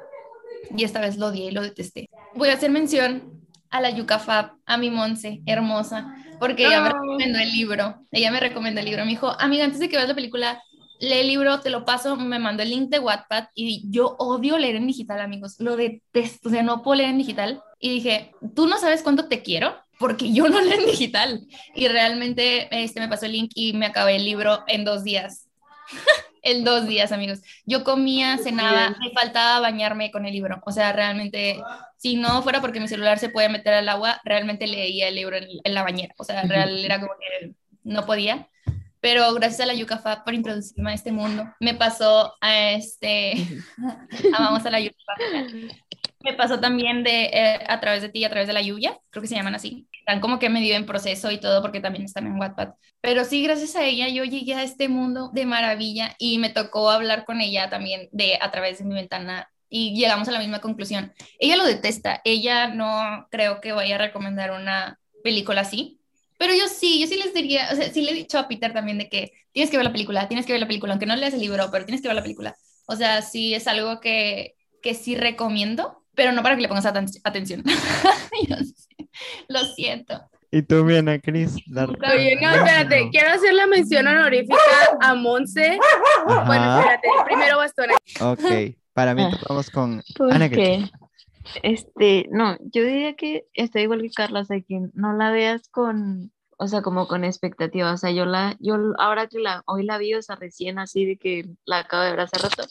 y esta vez lo odié y lo detesté. Voy a hacer mención a la Yuca Fab, a mi Monse, hermosa, porque ella me recomendó el libro. Ella me recomendó el libro. Me dijo, amiga, antes de que veas la película, lee el libro, te lo paso, me mandó el link de Wattpad y yo odio leer en digital, amigos. Lo detesto, o sea, no puedo leer en digital. Y dije, tú no sabes cuánto te quiero porque yo no leo en digital. Y realmente este, me pasó el link y me acabé el libro en dos días. En dos días, amigos. Yo comía, cenaba, me faltaba bañarme con el libro. O sea, realmente, si no fuera porque mi celular se puede meter al agua, realmente leía el libro en, la bañera. O sea, real era como que no podía. Pero gracias a la Yucafab por introducirme a este mundo. Me pasó a este, amamos a la Yucafab. Me pasó también de eh, a través de ti, a través de la lluvia, creo que se llaman así. Están como que medio en proceso y todo porque también están en Wattpad. Pero sí, gracias a ella yo llegué a este mundo de maravilla y me tocó hablar con ella también de a través de mi ventana y llegamos a la misma conclusión. Ella lo detesta, ella no creo que vaya a recomendar una película así, pero yo sí, yo sí les diría, o sea, sí le he dicho a Peter también de que tienes que ver la película, tienes que ver la película, aunque no leas el libro, pero tienes que ver la película. O sea, sí es algo que, que sí recomiendo, pero no para que le pongas atención. Lo siento. ¿Y tú, bien, Cris? Oye, no, espérate, quiero hacer la mención honorífica a Monse. Bueno, espérate, primero Bastona. Ok, para mí ah. vamos con Ana qué? Este, no, yo diría que está igual que Carla, o sea, que no la veas con, o sea, como con expectativa, o sea, yo la, yo ahora que la, hoy la vi, o sea, recién así de que la acabo de ver hace rato,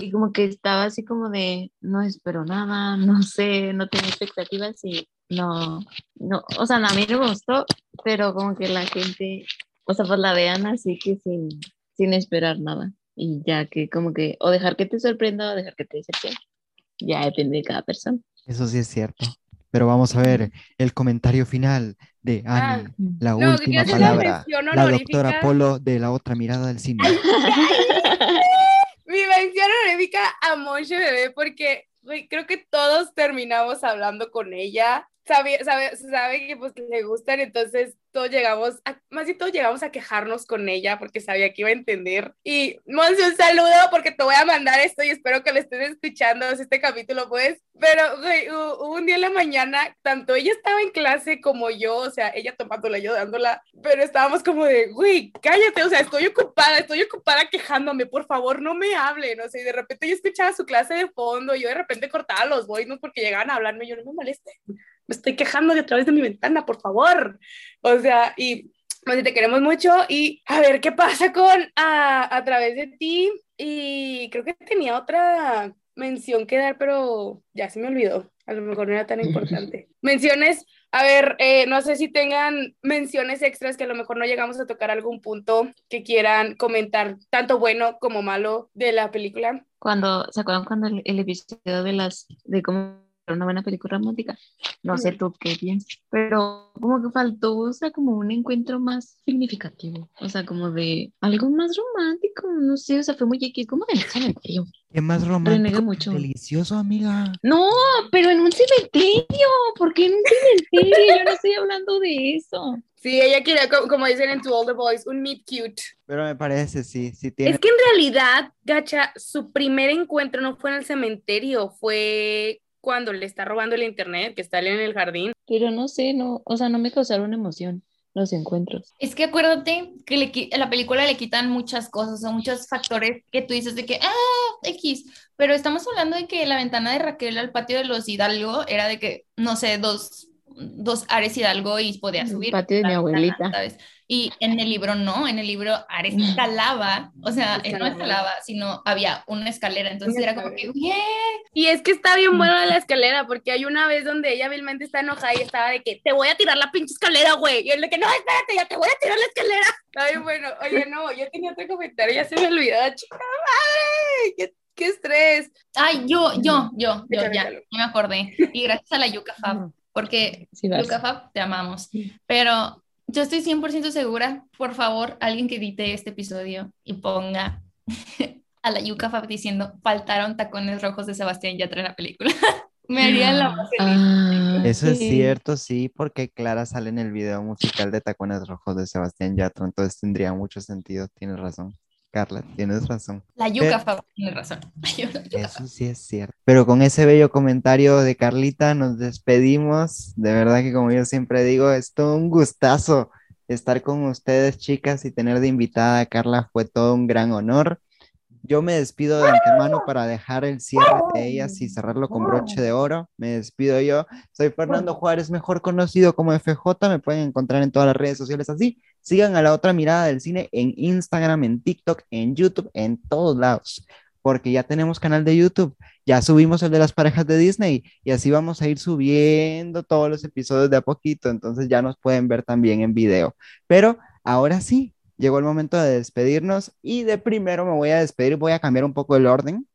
y como que estaba así como de, no espero nada, no sé, no tenía expectativas y no, no, o sea, a mí no me gustó, pero como que la gente, o sea, pues la vean así que sin, sin esperar nada y ya que como que, o dejar que te sorprenda o dejar que te decepcione, ya depende de cada persona. Eso sí es cierto. Pero vamos a ver el comentario final de ah, Ani, la última palabra, la doctora Polo de la otra mirada del cine. Mi mención honorífica a Monche Bebé porque creo que todos terminamos hablando con ella sabe, sabe, sabe que pues le gustan, entonces todos llegamos, a, más y todos llegamos a quejarnos con ella porque sabía que iba a entender. Y Monse, un saludo porque te voy a mandar esto y espero que lo estés escuchando este capítulo, pues. Pero, güey, hubo un día en la mañana, tanto ella estaba en clase como yo, o sea, ella tomándola, yo dándola, pero estábamos como de, güey, cállate, o sea, estoy ocupada, estoy ocupada quejándome, por favor, no me hablen, o sea, y de repente yo escuchaba su clase de fondo, yo de repente cortaba los voice porque llegaban a hablarme, yo no me moleste me estoy quejando de a través de mi ventana, por favor. O sea, y pues, te queremos mucho y a ver qué pasa con a, a través de ti. Y creo que tenía otra mención que dar, pero ya se me olvidó. A lo mejor no era tan importante. Menciones, a ver, eh, no sé si tengan menciones extras que a lo mejor no llegamos a tocar algún punto que quieran comentar, tanto bueno como malo de la película. Cuando, ¿se acuerdan cuando el, el episodio de las, de cómo una buena película romántica. No sé tú qué piensas, pero como que faltó, o sea, como un encuentro más significativo, o sea, como de algo más romántico, no sé, o sea, fue muy X, como en el cementerio. ¿Qué más romántico? Mucho. Delicioso, amiga. No, pero en un cementerio, ¿por qué en un cementerio? Yo no estoy hablando de eso. Sí, ella quiere, como dicen en To All the Boys, un meet cute. Pero me parece, sí, sí tiene. Es que en realidad, Gacha, su primer encuentro no fue en el cementerio, fue cuando le está robando el internet, que está en el jardín. Pero no sé, no, o sea, no me causaron emoción los encuentros. Es que acuérdate que le, a la película le quitan muchas cosas, o muchos factores que tú dices de que, ah, X, pero estamos hablando de que la ventana de Raquel al patio de los Hidalgo era de que, no sé, dos, dos Ares Hidalgo y podía subir. El patio de mi abuelita. ¿sabes? Y en el libro no, en el libro Ares escalaba, o sea, no escalaba, sino había una escalera, entonces era como que, yeah. Y es que está bien bueno la escalera, porque hay una vez donde ella vilmente está enojada y estaba de que, te voy a tirar la pinche escalera, güey. Y él de que, no, espérate, ya te voy a tirar la escalera. Ay, bueno, oye, no, yo tenía otro comentario, ya se me olvidó, chica madre, qué, qué estrés. Ay, yo, yo, yo, yo, ya, me acordé. Y gracias a la Yuca Fab, porque Yuca Fab, te amamos. Pero yo estoy 100% segura, por favor, alguien que edite este episodio y ponga a la Yuka Fab diciendo faltaron tacones rojos de Sebastián Yatra en la película. Me haría la más ah, Eso es cierto, sí, porque Clara sale en el video musical de Tacones Rojos de Sebastián Yatra, entonces tendría mucho sentido, tienes razón. Carla, tienes razón. La yuca tiene razón. Eso sí es cierto. Pero con ese bello comentario de Carlita nos despedimos. De verdad que como yo siempre digo, es todo un gustazo estar con ustedes, chicas, y tener de invitada a Carla fue todo un gran honor. Yo me despido de antemano para dejar el cierre de ellas y cerrarlo con broche de oro. Me despido yo. Soy Fernando Juárez, mejor conocido como FJ. Me pueden encontrar en todas las redes sociales así. Sigan a la otra mirada del cine en Instagram, en TikTok, en YouTube, en todos lados. Porque ya tenemos canal de YouTube. Ya subimos el de las parejas de Disney y así vamos a ir subiendo todos los episodios de a poquito. Entonces ya nos pueden ver también en video. Pero ahora sí, llegó el momento de despedirnos y de primero me voy a despedir, voy a cambiar un poco el orden.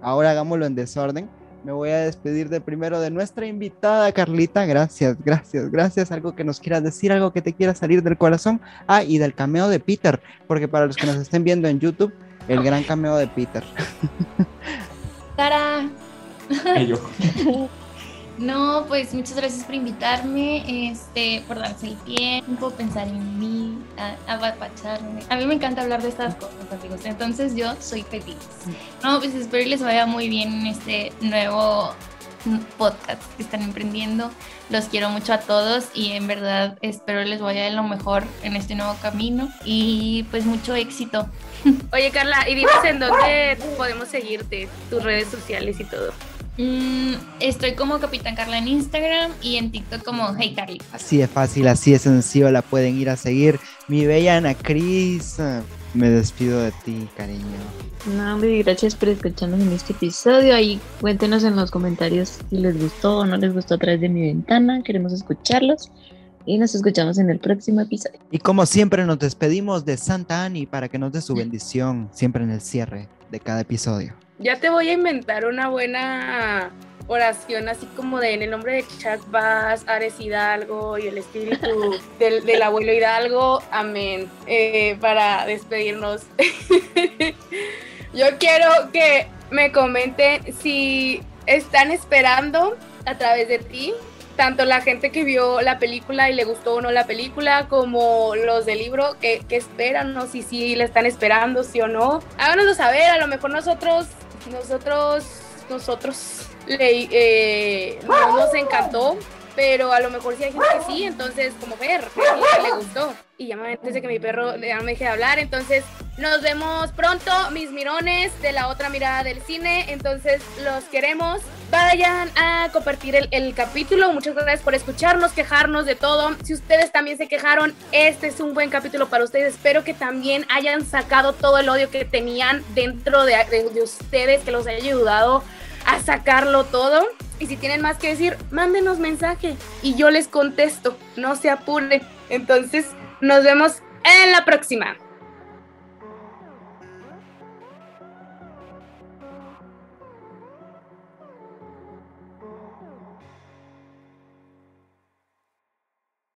Ahora hagámoslo en desorden. Me voy a despedir de primero de nuestra invitada Carlita. Gracias, gracias, gracias. Algo que nos quieras decir, algo que te quiera salir del corazón. Ah, y del cameo de Peter, porque para los que nos estén viendo en YouTube, el gran cameo de Peter. ¡Tara! No, pues muchas gracias por invitarme, este, por darse el tiempo, pensar en mí, apapacharme. A mí me encanta hablar de estas cosas, amigos, entonces yo soy feliz. No, pues espero que les vaya muy bien en este nuevo podcast que están emprendiendo. Los quiero mucho a todos y en verdad espero les vaya de lo mejor en este nuevo camino y pues mucho éxito. Oye Carla, y dinos en dónde podemos seguirte, tus redes sociales y todo. Mm, estoy como Capitán Carla en Instagram y en TikTok como Hey Carly. Así de fácil, así de sencillo, la pueden ir a seguir. Mi bella Ana Cris, me despido de ti, cariño. No, gracias por escucharnos en este episodio. Ahí cuéntenos en los comentarios si les gustó o no les gustó a través de mi ventana. Queremos escucharlos. Y nos escuchamos en el próximo episodio. Y como siempre nos despedimos de Santa Ani para que nos dé su bendición siempre en el cierre de cada episodio. Ya te voy a inventar una buena oración así como de en el nombre de Chuck Bass, Ares Hidalgo y el espíritu del, abuelo Hidalgo, amén, eh, para despedirnos. Yo quiero que me comenten si están esperando a través de ti, tanto la gente que vio la película y le gustó o no la película, como los del libro, que, esperan, ¿no? Si sí la están esperando, sí o no. Háganoslo saber, a lo mejor nosotros nosotros, nosotros le, eh, no nos encantó, pero a lo mejor sí hay gente que sí, entonces como ver, que le gustó. Y ya me antes de que mi perro ya me deje de hablar, entonces nos vemos pronto, mis mirones de la otra mirada del cine, entonces los queremos. Vayan a compartir el, capítulo. Muchas gracias por escucharnos, quejarnos de todo. Si ustedes también se quejaron, este es un buen capítulo para ustedes. Espero que también hayan sacado todo el odio que tenían dentro de, de, de ustedes, que los haya ayudado a sacarlo todo. Y si tienen más que decir, mándenos mensaje y yo les contesto. No se apure. Entonces, nos vemos en la próxima.